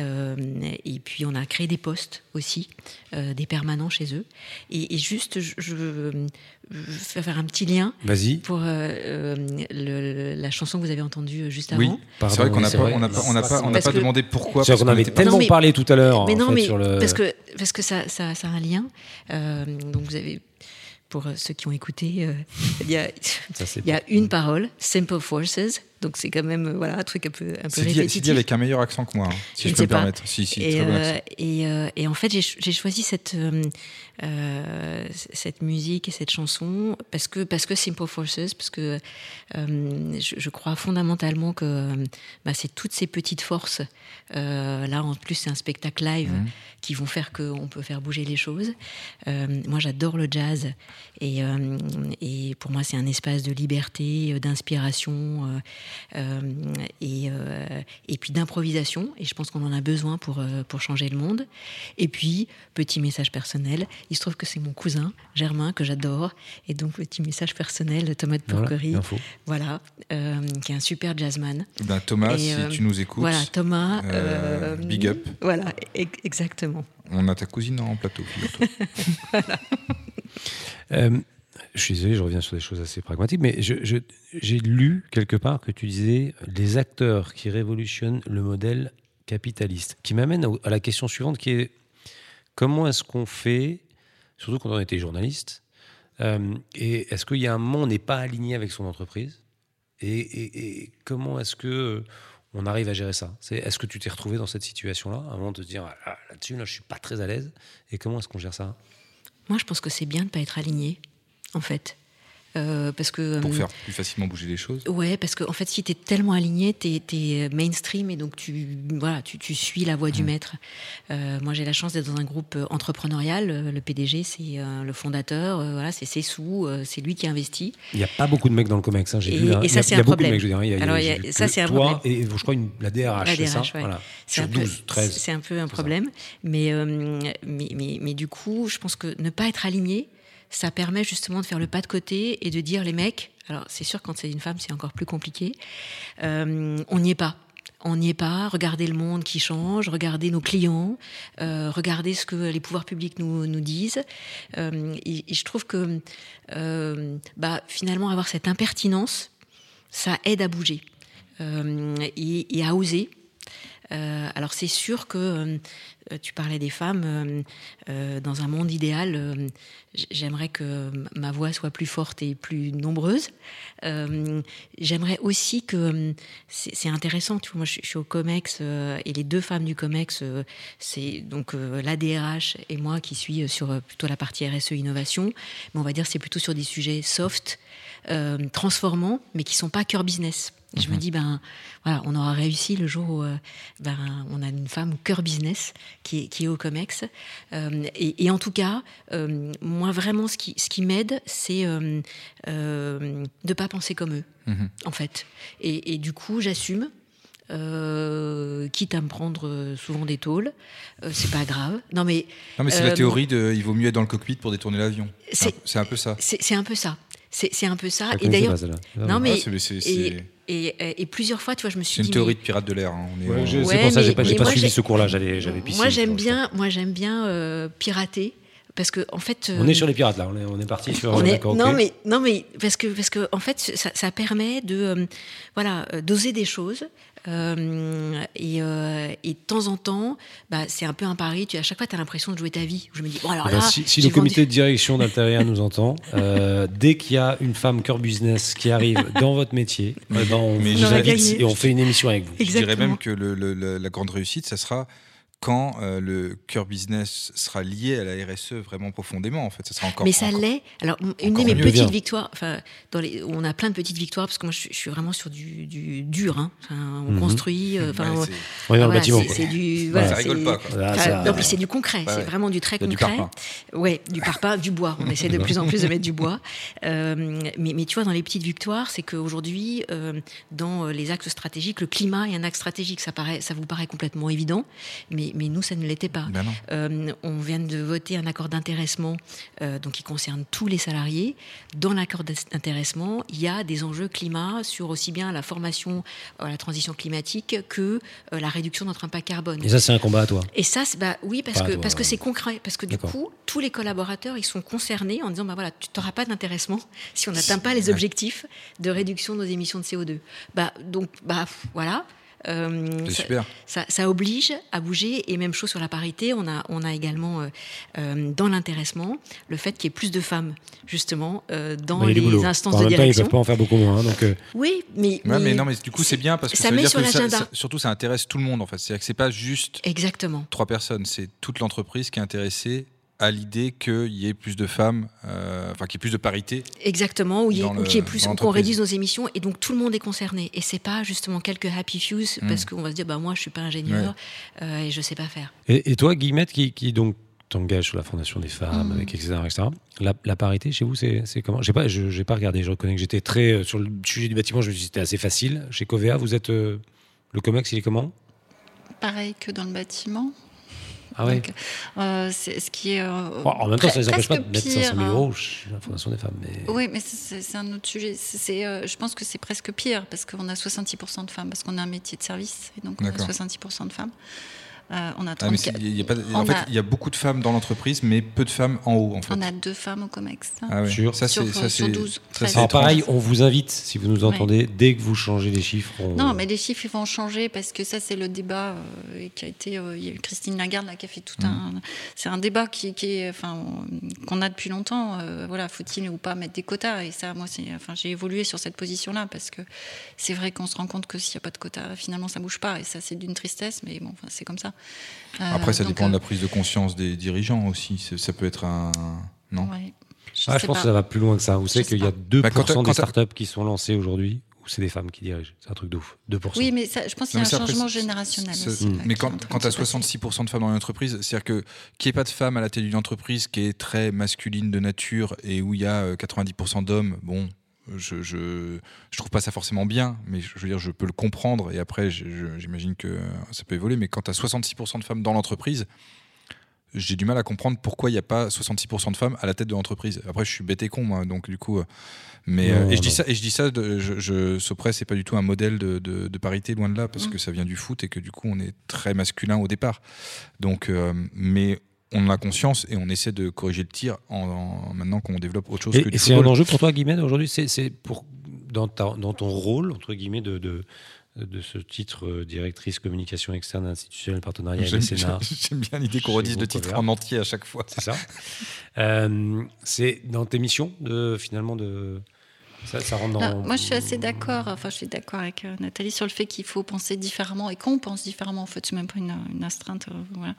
Euh, et puis on a créé des postes aussi, euh, des permanents chez eux. Et, et juste, je, faire un petit lien Vas-y. pour euh, euh, le- la chanson que vous avez entendue euh, juste oui, avant. c'est vrai qu'on n'a pas, on n'a pas, on n'a pas, on n'a Parce pas demandé pourquoi. Parce qu'on avait tellement Non, mais- parlé tout à l'heure. Mais en non, fait, mais sur le... parce que parce que ça, ça, ça a un lien. Euh, donc vous avez pour ceux qui ont écouté, euh, il y a Ça, y a une parole, Simple Forces. Donc c'est quand même euh, voilà un truc un peu un peu C'est dit, c'est répétitif. dit avec un meilleur accent que moi, hein, si Je je, peux me pas. permettre. Si, si, et, très bon accent. et, et en fait, j'ai choisi cette, euh, euh, cette musique et cette chanson parce que parce que Simple Forces, parce que je, je crois fondamentalement que bah, c'est toutes ces petites forces. là, en plus, c'est un spectacle live Mhm. qui vont faire qu'on peut faire bouger les choses. Moi, j'adore le jazz et, et pour moi, c'est un espace de liberté, d'inspiration et, euh, et puis d'improvisation. Et je pense qu'on en a besoin pour, euh, pour changer le monde. Et puis, petit message personnel, il se trouve que c'est mon cousin Germain que j'adore. Et donc, petit message personnel de Tomate Voilà, Porquerie, voilà, euh, qui est un super jazzman. Ben, Thomas, et, si euh, tu nous écoutes, Voilà, Thomas. euh, big up. Voilà, e- exactement. on a ta cousine en plateau. Euh, je suis désolé, je reviens sur des choses assez pragmatiques, mais j'ai lu quelque part que tu disais les acteurs qui révolutionnent le modèle capitaliste, qui m'amène à la question suivante qui est comment est-ce qu'on fait, surtout quand on était journaliste, euh, et est-ce qu'il y a un moment où on n'est pas aligné avec son entreprise? Et, comment est-ce que euh, on arrive à gérer ça? Est-ce que tu t'es retrouvé dans cette situation-là, moment de te dire Ah, là-dessus, là, je suis pas très à l'aise, et comment est-ce qu'on gère ça? Moi, je pense que c'est bien de ne pas être aligné, en fait. Euh, parce que, Pour euh, faire plus facilement bouger les choses. Ouais, parce que en fait, si tu es tellement aligné, tu es, mainstream et donc tu, voilà, tu, tu suis la voie du maître. Euh, moi, j'ai la chance d'être dans un groupe euh, entrepreneurial. Euh, Le PDG, c'est euh, le fondateur, euh, voilà, c'est ses sous, euh, c'est lui qui investit. Il n'y a pas beaucoup de mecs dans le COMEX. Hein, j'ai Et- vu, hein. et Il y ça, a- c'est il y a un beaucoup de problème. mecs, je veux dire. Il y a- il y a- Alors, ça, c'est un toi problème. Et je crois une, la DRH, La c'est ça ouais. voilà. Sur un peu- 12, 13. C'est un peu un problème. Mais, euh, mais, mais, mais du coup, je pense que ne pas être aligné, ça permet justement de faire le pas de côté et de dire les mecs, alors c'est sûr quand c'est une femme c'est encore plus compliqué, euh, on n'y est pas. On n'y est pas. Regardez le monde qui change, regardez nos clients, euh, regardez ce que les pouvoirs publics nous, disent. Euh, et, je trouve que bah, finalement avoir cette impertinence, ça aide à bouger et à oser. Euh, alors c'est sûr que euh, tu parlais des femmes euh, euh, dans un monde idéal. euh, J'aimerais que ma voix soit plus forte et plus nombreuse. Euh, J'aimerais aussi que euh, c'est intéressant. Tu moi je, suis- au Comex euh, et les deux femmes du Comex, euh, c'est donc euh, la DRH et moi qui suis sur euh, plutôt la partie RSE innovation. Mais on va dire c'est plutôt sur des sujets soft, euh, transformants, mais qui sont pas cœur business. Et Je me dis, ben, voilà, on aura réussi le jour où euh, ben, on a une femme cœur business qui est, qui est au COMEX. Euh, et, et en tout cas, euh, moi, vraiment, ce qui, ce qui m'aide, c'est euh, euh, de ne pas penser comme eux, Mhm. en fait. Et, et du coup, j'assume. euh, quitte à me prendre souvent des tôles, euh, c'est pas grave. Non mais Non, mais c'est la théorie de il vaut mieux être dans le cockpit pour détourner l'avion. C'est un- C'est- c'est un peu ça. c'est c'est un peu ça. C'est c'est un peu ça. Et d'ailleurs, non mais Ah, c'est- c'est- et, c'est- et, et plusieurs fois, tu vois, je me suis C'est une dit, théorie mais- de pirate de l'air. hein. Ouais, Ouais, c'est pour ça que j'ai pas, pas suivi ce cours-là. J'avais, j'avais pissé. Moi j'aime bien, moi j'aime bien euh, pirater parce que en fait. l'instant. On euh, est sur les pirates là. On est, on est parti sur. on est- non mais non mais parce que parce que en fait ça, ça permet de euh, voilà euh, d'oser des choses euh, et, euh, et de temps en temps bah, c'est un peu un pari. Tu à chaque fois tu as l'impression de jouer ta vie. Je me dis bon alors Eh ben, si le comité vendu- de direction d'Altaria nous entend, euh, dès qu'il y a une femme cœur business qui arrive dans votre métier, eh ben, on vous invite et on fait une émission avec vous. Je dirais même que le- la grande réussite, ça sera quand euh, le cœur business sera lié à la RSE vraiment profondément. En fait, ça sera encore. mais ça l'est. Alors, une de mes petites Bien. victoires, enfin, dans les, on a plein de petites victoires parce que moi, je, suis- je suis vraiment sur du, du dur. hein. Enfin, on Mhm. construit. euh, Enfin, Ouais, on- le voilà, bâtiment. c'est- du. Voilà, ça rigole pas. Quoi. Là, Enfin, ça- non, puis c'est du concret, Ouais, c'est ouais. vraiment du très du concret. parpaing. ouais, du parpaing, du bois. On essaie de plus en plus de mettre du bois. Euh, mais, mais tu vois, dans les petites victoires, c'est qu'aujourd'hui, euh, dans les axes stratégiques, le climat est un axe stratégique. Ça, paraît, ça vous paraît complètement évident, mais, mais nous, ça ne l'était pas. Ben. Euh, on vient de voter un accord d'intéressement euh, donc qui concerne tous les salariés. Dans l'accord d'intéressement, il y a des enjeux climat sur aussi bien la formation à la transition climatique que euh, la réduction de notre impact carbone. Et ça, c'est un combat à toi. Et ça, bah, oui, parce Pas que, toi, parce que ouais. c'est concret. Parce que du coup, tous les collaborateurs, ils sont concernés en disant, bah voilà, tu n'auras pas d'intéressement si on n'atteint pas les objectifs de réduction de nos émissions de CO2. Bah, donc, bah, voilà. Euh, C'est ça- super. ça, ça oblige à bouger et même chose sur la parité. On a, on a également euh, euh, dans l'intéressement le fait qu'il y ait plus de femmes justement euh, dans Bah, les instances en de même temps, ils direction. peuvent pas en faire beaucoup moins. hein, donc, euh, Oui, mais, Ouais, mais non, mais du coup, c'est bien parce que ça ça, veut met dire sur l'agenda. surtout, ça intéresse tout le monde en fait. C'est-à-dire que c'est pas juste exactement. trois personnes, c'est toute l'entreprise qui est intéressée à l'idée qu'il y ait plus de femmes, euh, enfin qu'il y ait plus de parité. Exactement, le- qu'il y ait plus, qu'on réduise nos émissions et donc tout le monde est concerné. Et c'est pas justement quelques happy few Mm. parce qu'on va se dire bah moi je suis pas ingénieur euh, et je sais pas faire. Et, et toi, Guillemette, qui, qui donc t'engage sur la fondation des femmes, Mhm. avec etc., etc. La, la parité chez vous, c'est c'est comment? J'ai pas, je pas regardé. Je reconnais que j'étais très euh, sur le sujet du bâtiment. Je me suis dit c'était assez facile. Chez Covea, vous êtes euh, le Comex, il est comment? Pareil que dans le bâtiment. Ah ouais. Donc, euh, c'est ce qui est. euh, Bon, en même temps, ça les empêche pas de mettre 500 000 pire, euros chez la fondation des femmes. Mais... Oui, mais c'est un autre sujet. C'est- euh, je pense que c'est presque pire parce qu'on a 66% de femmes, parce qu'on a un métier de service, et donc on a D'accord. 70% de femmes. Euh, on a Ah, mais 34 c'est- il y a pas, On en fait, a- il y a beaucoup de femmes dans l'entreprise, mais peu de femmes en haut en fait. on a deux femmes au COMEX. hein. Ah ouais. Sur- ça, sur- c'est, ça, sur c'est- 12, ça, 13. c'est Alors étrange. pareil, on vous invite, si vous nous Ouais. entendez, dès que vous changez les chiffres. on- Non, mais les chiffres ils vont changer parce que ça c'est le débat euh, qui a été. euh, Il y a eu Christine Lagarde là, qui a fait tout un. C'est un débat qui, qui est, enfin, on- qu'on a depuis longtemps. euh, voilà, faut-il ou pas mettre des quotas? Et ça, moi, c'est, enfin, j'ai évolué sur cette position-là parce que c'est vrai qu'on se rend compte que s'il n'y a pas de quotas, finalement, ça bouge pas. Et ça, c'est d'une tristesse, mais bon, enfin, c'est comme ça. Euh, Après, ça donc, dépend de euh, la prise de conscience des dirigeants aussi. Ça peut être un. Non ouais. Je, Ah, je pense pas. que ça va plus loin que ça. Vous savez qu'il y a pas. 2% Bah, quand des startups qui sont lancées aujourd'hui où c'est des femmes qui dirigent. C'est un truc de ouf. 2%. Oui, mais ça, je pense qu'il y a un changement générationnel aussi. Mais quand, quand de tu as se passer. 66% de femmes dans une entreprise, c'est-à-dire que qu'il n'y ait pas de femmes à la tête d'une entreprise qui est très masculine de nature et où il y a euh, 90% d'hommes, bon, je, je, je trouve pas ça forcément bien, mais je, je veux dire, je peux le comprendre et après, j'imagine que ça peut évoluer. Mais quand tu as 66% de femmes dans l'entreprise, j'ai du mal à comprendre pourquoi il n'y a pas 66% de femmes à la tête de l'entreprise. Après, je suis bête et con, moi, donc du coup. euh, Mais, Non, euh, et je dis ça, et je dis ça, de, je, c'est pas du tout un modèle de, de, de parité, loin de là, parce Mm. que ça vient du foot et que du coup, on est très masculin au départ. Donc, euh, mais on en a conscience et on essaie de corriger le tir en, en- maintenant qu'on développe autre chose Et, que et du c'est un enjeu pour toi, Guillemette, aujourd'hui C'est pour dans, ta- dans ton rôle, entre guillemets, de, de, de ce titre euh, directrice communication externe institutionnelle partenariat et J'aime mécénat. j'aime bien l'idée qu'on redise le titre en entier à chaque fois. C'est ça. Euh, c'est dans tes missions de finalement de ça, ça rentre dans. Moi, je suis assez d'accord. Enfin, je suis d'accord avec euh, Nathalie sur le fait qu'il faut penser différemment et qu'on pense différemment. En fait, c'est même pas une, une astreinte. euh, voilà.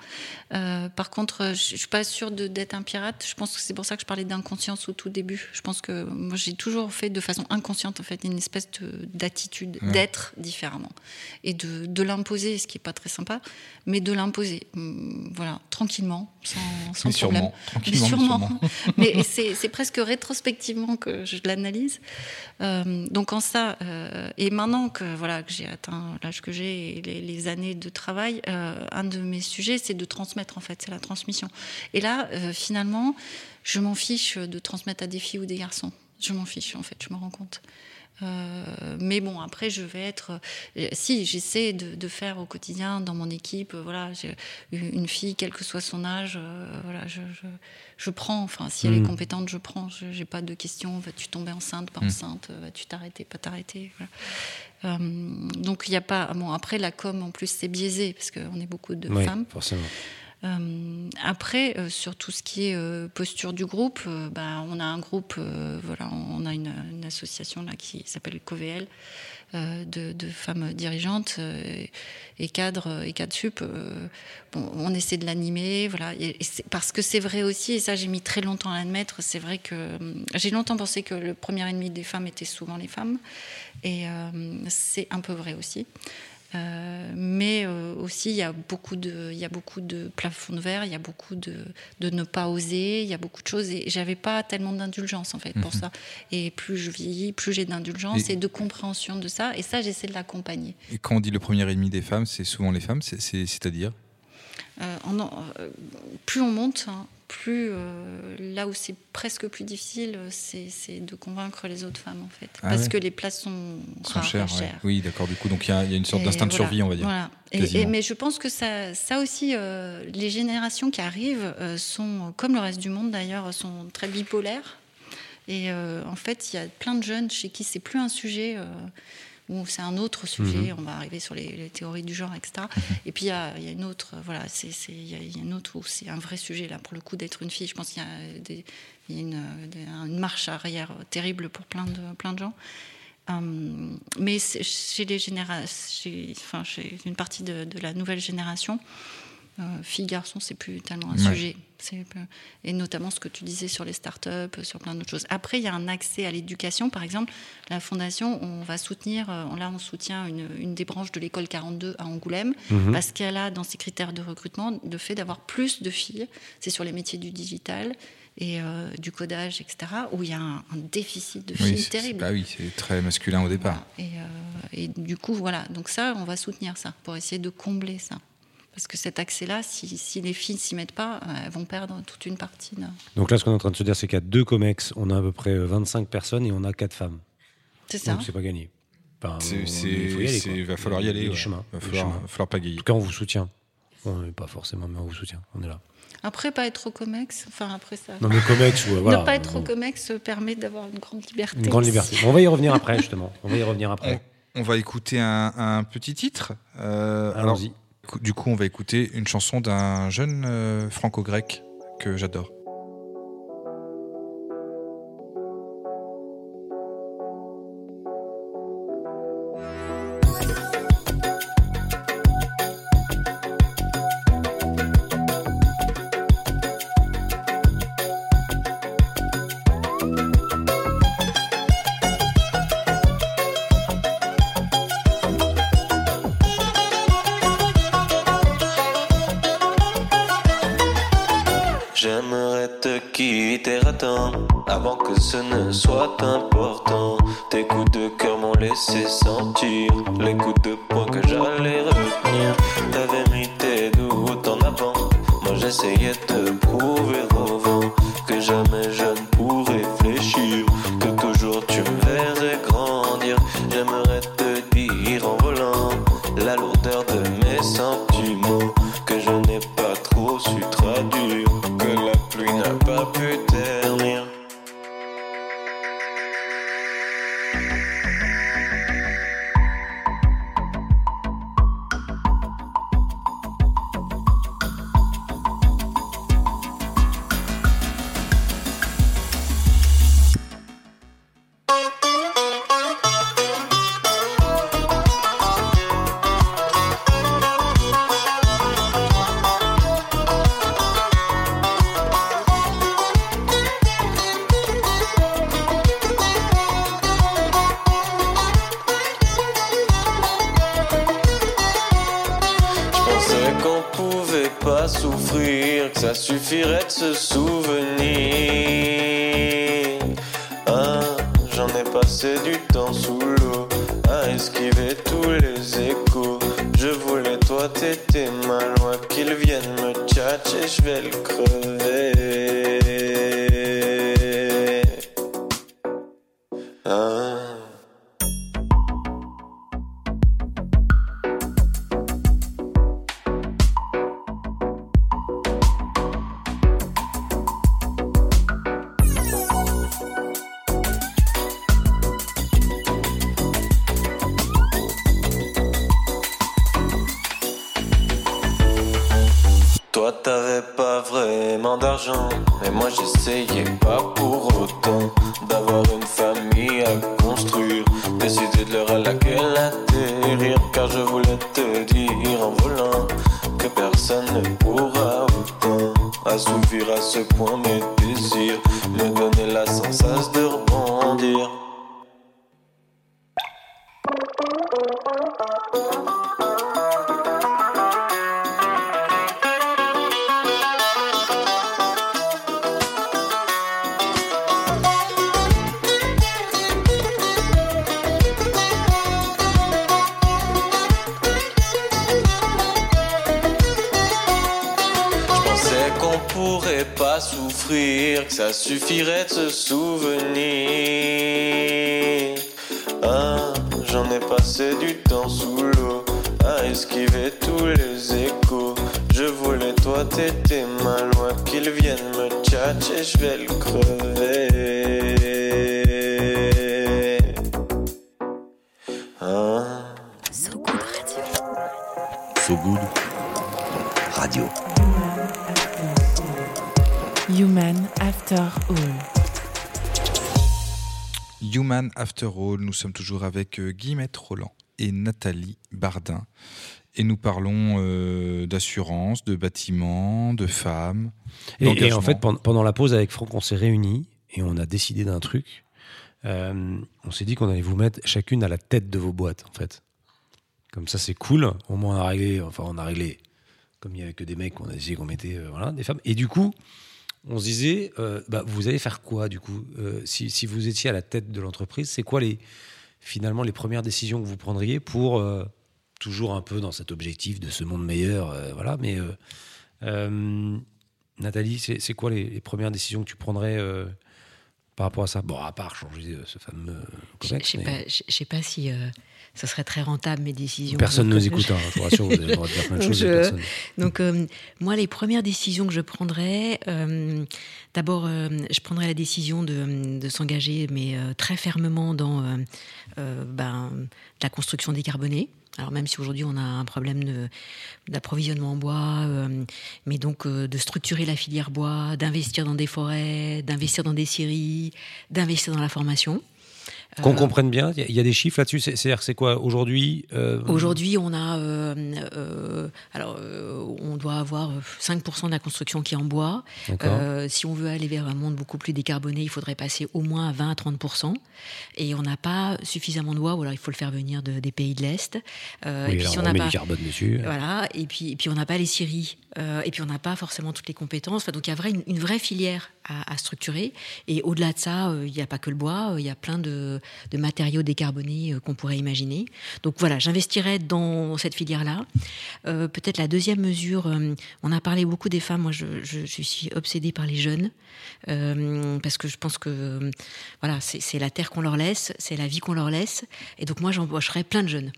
Euh, par contre, je je suis pas sûre de- d'être un pirate. Je pense que c'est pour ça que je parlais d'inconscience au tout début. Je pense que moi, j'ai toujours fait de façon inconsciente, en fait, une espèce de- d'attitude Ouais. d'être différemment et de, de l'imposer, ce qui est pas très sympa, mais de l'imposer, Hum, voilà, tranquillement, sans, sans Mais problème. sûrement, Mais tranquillement, mais sûrement. sûrement. Mais c'est c'est presque rétrospectivement que je l'analyse. Euh, donc en ça, euh, et maintenant que voilà que j'ai atteint l'âge que j'ai et les, années de travail, euh, un de mes sujets c'est de transmettre en fait, c'est la transmission. Et là, finalement, je m'en fiche de transmettre à des filles ou des garçons. Je m'en fiche en fait, je me rends compte. Euh, mais bon, après, je vais être. euh, si, j'essaie de, de faire au quotidien dans mon équipe. euh, voilà, une fille, quel que soit son âge, voilà, je, je, je prends. Enfin, si elle est compétente, je prends. Je n'ai pas de questions. Vas-tu tomber enceinte, pas Mm. enceinte Vas-tu t'arrêter, pas t'arrêter voilà. Donc, il n'y a pas. Bon, après, la com, en plus, c'est biaisé parce qu'on est beaucoup de Oui, femmes. forcément. Euh, après, euh, sur tout ce qui est euh, posture du groupe, bah, on a un groupe, voilà, on a une, association là qui s'appelle COVL de, femmes dirigeantes et cadres et cadres sup. bon, on essaie de l'animer, voilà, parce que c'est vrai aussi, et ça j'ai mis très longtemps à l'admettre. C'est vrai que j'ai longtemps pensé que le premier ennemi des femmes était souvent les femmes, et c'est un peu vrai aussi. Euh, mais euh, aussi, il y a beaucoup de, il y a beaucoup de plafonds de verre, il y a beaucoup de, de ne pas oser, il y a beaucoup de choses. Et j'avais pas tellement d'indulgence en fait pour Mhm. ça. Et plus je vieillis, plus j'ai d'indulgence Et- et... de compréhension de ça. Et ça, j'essaie de l'accompagner. Et quand on dit le premier ennemi des femmes, c'est souvent les femmes, c'est- c'est- c'est-à-dire? Euh, plus on monte, hein, plus euh, là où c'est presque plus difficile, c'est de convaincre les autres femmes en fait, Ah parce ouais. que les places sont, sont rares chères. ouais. Oui, d'accord. Du coup, donc il y, a il y a une sorte d'instinct de survie, on va dire. Voilà. Et- quasiment. et- mais je pense que ça, ça aussi, euh, les générations qui arrivent euh, sont, comme le reste du monde d'ailleurs, sont très bipolaires. Et en fait, il y a plein de jeunes chez qui c'est plus un sujet. Ou c'est un autre sujet, Mhm. on va arriver sur les, les théories du genre, etc. Et puis il y a, il y a une autre, voilà, c'est, c'est- il y, a- il y a une autre où c'est un vrai sujet là pour le coup d'être une fille. Je pense qu'il y a, des- il y a une, marche arrière terrible pour plein de, plein de gens. Hum, mais chez les générations, enfin chez une partie de, de la nouvelle génération, euh, filles garçons, c'est plus tellement un Ouais. sujet. Et notamment ce que tu disais sur les startups, sur plein d'autres choses. Après, il y a un accès à l'éducation. Par exemple, la fondation, on va soutenir, euh, là, on soutient une, une des branches de l'école 42 à Angoulême, Mhm. parce qu'elle a dans ses critères de recrutement le fait d'avoir plus de filles. C'est sur les métiers du digital et euh, du codage, etc., où il y a un, un déficit de filles Oui, terrible. bah oui, c'est très masculin au départ. Voilà. Et, euh, et du coup, voilà. Donc ça, on va soutenir ça pour essayer de combler ça. Parce que cet accès-là, si, si les filles s'y mettent pas, euh, elles vont perdre toute une partie. de- Donc là, ce qu'on est en train de se dire, c'est qu'à deux COMEX, on a à peu près euh, 25 personnes et on a quatre femmes. C'est ça. Donc c'est pas gagné. Enfin, on- il faut y aller, c'est- quoi. va falloir y Il aller. du ouais. chemin. Va Il falloir, chemin. va falloir pagayer. En tout cas, on vous soutient. On n'est pas forcément, mais on vous soutient. On est là. Après, pas être au COMEX, enfin après ça. Non, mais COMEX, ouais, voilà. ne pas être au COMEX permet d'avoir une grande liberté. Une grande liberté. Bon, on va y revenir après, justement. On va y revenir après. On va écouter un, un petit titre. Euh, alors, Allons-y. Du coup, on va écouter une chanson d'un jeune euh, franco-grec que j'adore. Tes coups de cœur m'ont laissé sentir les coups de poing que j'allais retenir. T'avais mis tes doutes en avant. Moi j'essayais de prouver au vent que jamais Toi t'avais pas vraiment d'argent Et moi j'essayais pas pour autant D'avoir une famille à construire. Décider de l'heure à laquelle atterrir Car je voulais te dire en volant Que personne ne pourra autant Assouvir à ce point mes désirs Me donner la sensation de rebondir souffrir, que ça suffirait de se souvenir. Ah, j'en ai passé du temps sous l'eau, à esquiver tous les échos. Je voulais toi, t'étais mal loin, qu'il vienne me tchatcher, je vais le crever. Ah. So Good Radio. So Good Radio. Human After All. Human After All, nous sommes toujours avec euh, Guillemette Roland et Nathalie Bardin. Et nous parlons euh, d'assurance, de bâtiments, de femmes. Et, et en fait, pendant, pendant la pause avec Franck, on s'est réunis et on a décidé d'un truc. Euh, on s'est dit qu'on allait vous mettre chacune à la tête de vos boîtes, en fait. Comme ça, c'est cool. Au moins, on a réglé. Enfin, on a réglé. Comme il n'y avait que des mecs, on a décidé qu'on mettait euh, voilà, des femmes. Et du coup, on se disait, euh, bah, vous allez faire quoi, du coup Euh, si, si vous étiez à la tête de l'entreprise, c'est quoi les, finalement les premières décisions que vous prendriez pour euh, toujours un peu dans cet objectif de ce monde meilleur, voilà. Mais Nathalie, c'est quoi les, les premières décisions que tu prendrais par rapport à ça? Bon, à part changer ce fameux Je comex, sais mais pas, je sais pas si ça serait très rentable mes décisions. personne ne nous écoute, hein, je vous rassure, vous de dire plein de choses. je- Donc, euh, moi, les premières décisions que je prendrais, euh, d'abord, euh, je prendrais la décision de, de s'engager, mais très fermement dans ben, la construction décarbonée. Alors même si aujourd'hui on a un problème d'approvisionnement en bois, euh, mais donc euh, de structurer la filière bois, d'investir dans des forêts, d'investir dans des scieries, d'investir dans la formation. Qu'on Euh, comprenne bien, il y a- il y, a des chiffres là-dessus. c'est- C'est-à-dire que c'est quoi aujourd'hui euh, Aujourd'hui, on a, euh, alors, on doit avoir 5% de la construction qui est en bois. Si on veut aller vers un monde beaucoup plus décarboné, il faudrait passer au moins à 20 à 30%. Et on n'a pas suffisamment de bois, ou alors il faut le faire venir de- des pays de l'Est. Oui, et puis alors si on, on n'a met pas, du carbone dessus. voilà, et puis, et puis on n'a pas les scieries Euh, et puis on n'a pas forcément toutes les compétences. Donc il y a vrai, une, vraie filière à, structurer. Et au-delà de ça, euh, il n'y a pas que le bois, euh, il y a plein de, matériaux décarbonés qu'on pourrait imaginer. Donc voilà, j'investirais dans cette filière-là. Peut-être la deuxième mesure, on a parlé beaucoup des femmes. Moi, je, suis obsédée par les jeunes parce que je pense que voilà, c'est c'est la terre qu'on leur laisse, c'est la vie qu'on leur laisse. Et donc moi, j'embaucherais plein de jeunes.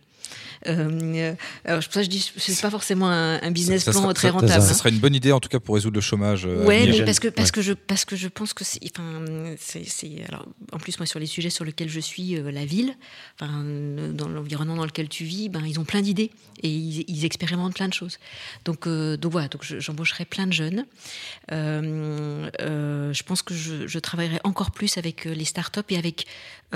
Euh, alors, c'est pour ça que je dis, c'est pas forcément un, un business Ça- ça plan sera- très rentable. Ça hein. serait une bonne idée en tout cas pour résoudre le chômage. euh, mais jeunes. parce que parce Ouais. que je parce que je pense que c'est enfin c'est alors en plus moi sur les sujets sur lesquels je suis euh, la ville enfin euh, dans l'environnement dans lequel tu vis ben ils ont plein d'idées et ils, ils expérimentent plein de choses donc euh, donc voilà donc je- j'embaucherai plein de jeunes Euh, euh, je pense que je, je travaillerai encore plus avec euh, les startups et avec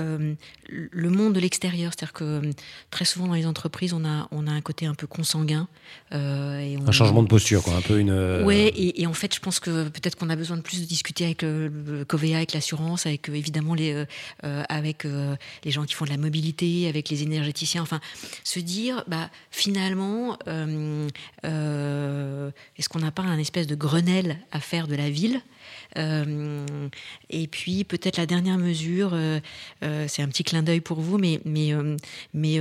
euh, le monde de l'extérieur c'est-à-dire que euh, très souvent dans les entreprises on a on a un côté un peu consanguin euh, et on, Un changement de posture, quoi. Un peu une. euh, Ouais, et, et en fait, je pense que peut-être qu'on a besoin de plus de discuter avec le, le Covea, avec l'assurance, avec euh, évidemment les, euh, avec euh, les gens qui font de la mobilité, avec les énergéticiens. Enfin, se dire, bah, finalement, est-ce qu'on n'a pas un espèce de Grenelle à faire de la ville Euh, et puis peut-être la dernière mesure, euh, euh, c'est un petit clin d'œil pour vous, mais mais mais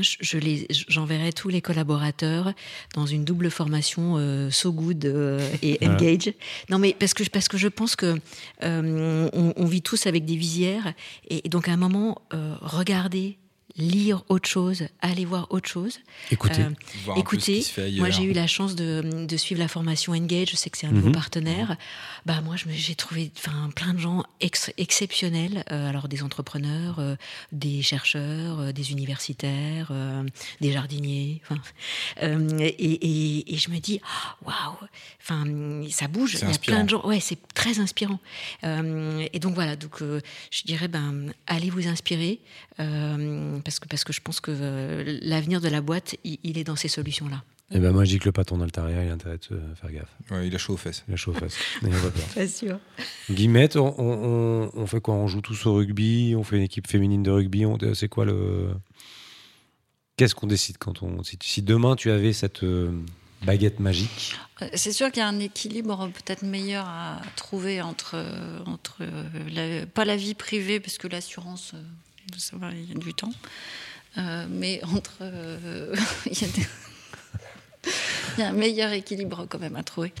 je, les, j'enverrai tous les collaborateurs dans une double formation euh, So Good euh, et. Engage. Non, mais parce que parce que je pense que euh, on, on vit tous avec des visières et, et donc à un moment euh, regarder, lire autre chose, aller voir autre chose. Écoutez. Euh, Voir un peu ce qui Écoutez, se fait moi j'ai eu la chance de, de suivre la formation Engage, je sais que c'est un nouveau partenaire. Bah moi je me- j'ai trouvé enfin plein de gens ex- exceptionnels, euh, alors des entrepreneurs, euh, des chercheurs, euh, des universitaires, euh, des jardiniers. Euh, et, et- et je me dis oh, waouh, enfin ça bouge. C'est Il y a inspirant. plein de gens. Ouais, c'est très inspirant. Euh, et donc voilà, donc euh, je dirais ben allez vous inspirer euh, parce que parce que je pense que euh, l'avenir de la boîte il, il est dans ces solutions là. Et ben moi, je dis que le patron d'Altaria, il a intérêt de se faire gaffe. Ouais, il a chaud aux fesses. Il a chaud aux fesses. N'ayez pas peur. Pas sûr. Guillemette, on, on- on fait quoi? On joue tous au rugby? On fait une équipe féminine de rugby? On- C'est quoi le. Qu'est-ce qu'on décide quand on. Si, si demain tu avais cette euh, baguette magique, Euh, C'est sûr qu'il y a un équilibre peut-être meilleur à trouver entre, euh, entre euh, la- pas la vie privée, parce que l'assurance, euh, ça va, il y a du temps, euh, mais entre. euh, il, y a un meilleur équilibre quand même à trouver.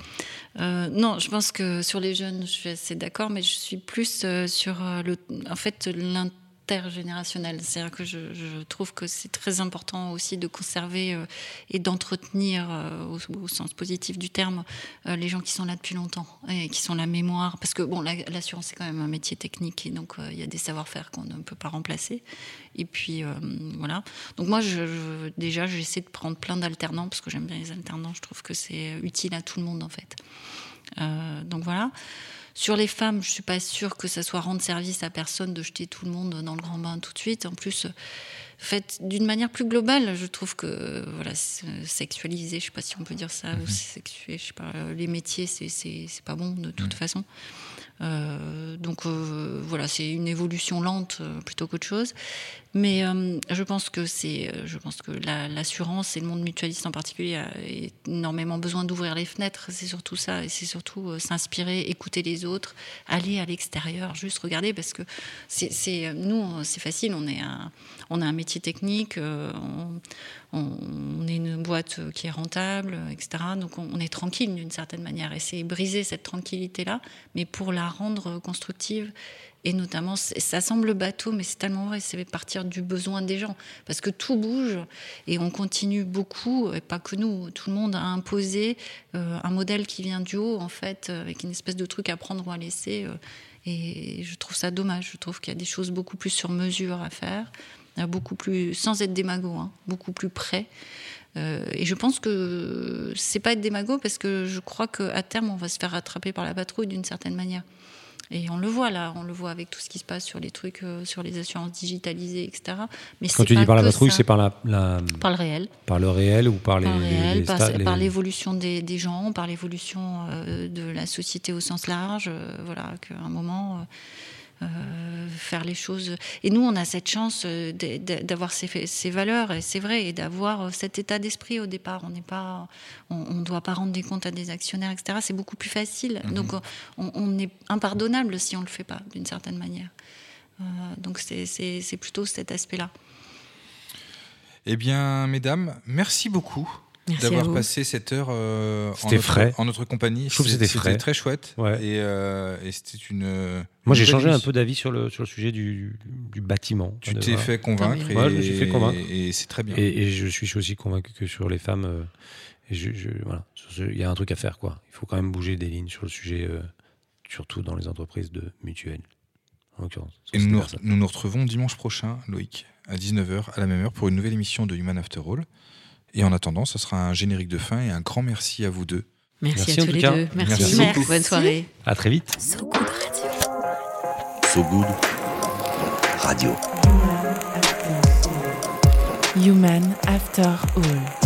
Euh, non, je pense que sur les jeunes, je suis assez d'accord, mais je suis plus sur le, en fait, l'intergénérationnel. C'est-à-dire que je, trouve que c'est très important aussi de conserver euh, et d'entretenir, euh, au, sens positif du terme, euh, les gens qui sont là depuis longtemps et qui sont la mémoire. Parce que bon, la- l'assurance c'est quand même un métier technique et donc il y a des savoir-faire qu'on ne peut pas remplacer. Et puis voilà. Donc moi, déjà, j'essaie de prendre plein d'alternants parce que j'aime bien les alternants. Je trouve que c'est utile à tout le monde en fait. Donc voilà. Sur les femmes, je suis pas sûre que ça soit rendre service à personne de jeter tout le monde dans le grand bain tout de suite. En plus, fait d'une manière plus globale, je trouve que voilà, se- sexualiser, je sais pas si on peut dire ça, ou sexuer, je sais pas, euh, les métiers, c'est pas bon de toute façon. Euh, donc euh, voilà, c'est une évolution lente plutôt qu'autre chose. Mais euh, je pense que c'est, euh, je pense que la- l'assurance et le monde mutualiste en particulier a énormément besoin d'ouvrir les fenêtres. C'est surtout ça, et c'est surtout euh, s'inspirer, écouter les autres, aller à l'extérieur, juste regarder, parce que c'est, nous, c'est facile. On est un, on a un métier technique, on, est une boîte qui est rentable, etc. Donc on, on est tranquille d'une certaine manière. Et c'est briser cette tranquillité-là, mais pour la rendre constructive. Et notamment, ça semble bateau, mais c'est tellement vrai, c'est partir du besoin des gens. Parce que tout bouge et on continue beaucoup, et pas que nous, tout le monde a imposé euh, un modèle qui vient du haut, en fait, euh, avec une espèce de truc à prendre ou à laisser. euh, et je trouve ça dommage. Je trouve qu'il y a des choses beaucoup plus sur mesure à faire, beaucoup plus, sans être démago, hein, beaucoup plus près. Et je pense que c'est pas être démago parce que je crois qu'à terme, on va se faire rattraper par la patrouille d'une certaine manière. Et on le voit là, on le voit avec tout ce qui se passe sur les trucs, euh, sur les assurances digitalisées, etc. Mais quand tu dis par la patrouille, c'est par, la, la- par le réel, par le réel ou par les. par, le les- réel, les par, sta- les- par l'évolution des, des gens, par l'évolution euh, de la société au sens large. euh, voilà, qu'à un moment, faire les choses. Et nous, on a cette chance euh, d'avoir ces, ces valeurs, et c'est vrai, et d'avoir euh, cet état d'esprit au départ. On n'est pas, on ne doit pas rendre des comptes à des actionnaires, etc. C'est beaucoup plus facile. Mhm. Donc, on, on est impardonnable si on ne le fait pas, d'une certaine manière. Euh, donc, c'est- plutôt cet aspect-là. Eh bien, mesdames, merci beaucoup d'avoir passé cette heure euh, en, C'était notre, frais. en notre compagnie. Je trouve que c'était frais. très chouette. Ouais. Et, euh, et c'était une. Moi, j'ai changé un peu d'avis sur le, sur le sujet du, du bâtiment. Tu t'es fait convaincre. Et, mieux. Ouais, je me suis fait convaincre. Et, c'est très bien. Et, et je suis aussi convaincu que sur les femmes, euh, et je, je- voilà, sur ce- il y a un truc à faire. quoi. Il faut quand même bouger des lignes sur le sujet, euh, surtout dans les entreprises de mutuelles, en Et nous, nous nous retrouvons dimanche prochain, Loïc, à 19h, à la même heure, pour une nouvelle émission de Human After All. Et en attendant, ce sera un générique de fin et un grand merci à vous deux. Merci, Merci à tous les cas. deux. Merci. Merci beaucoup. Bonne soirée. À très vite. So Good Radio. So Good Radio. Human After All.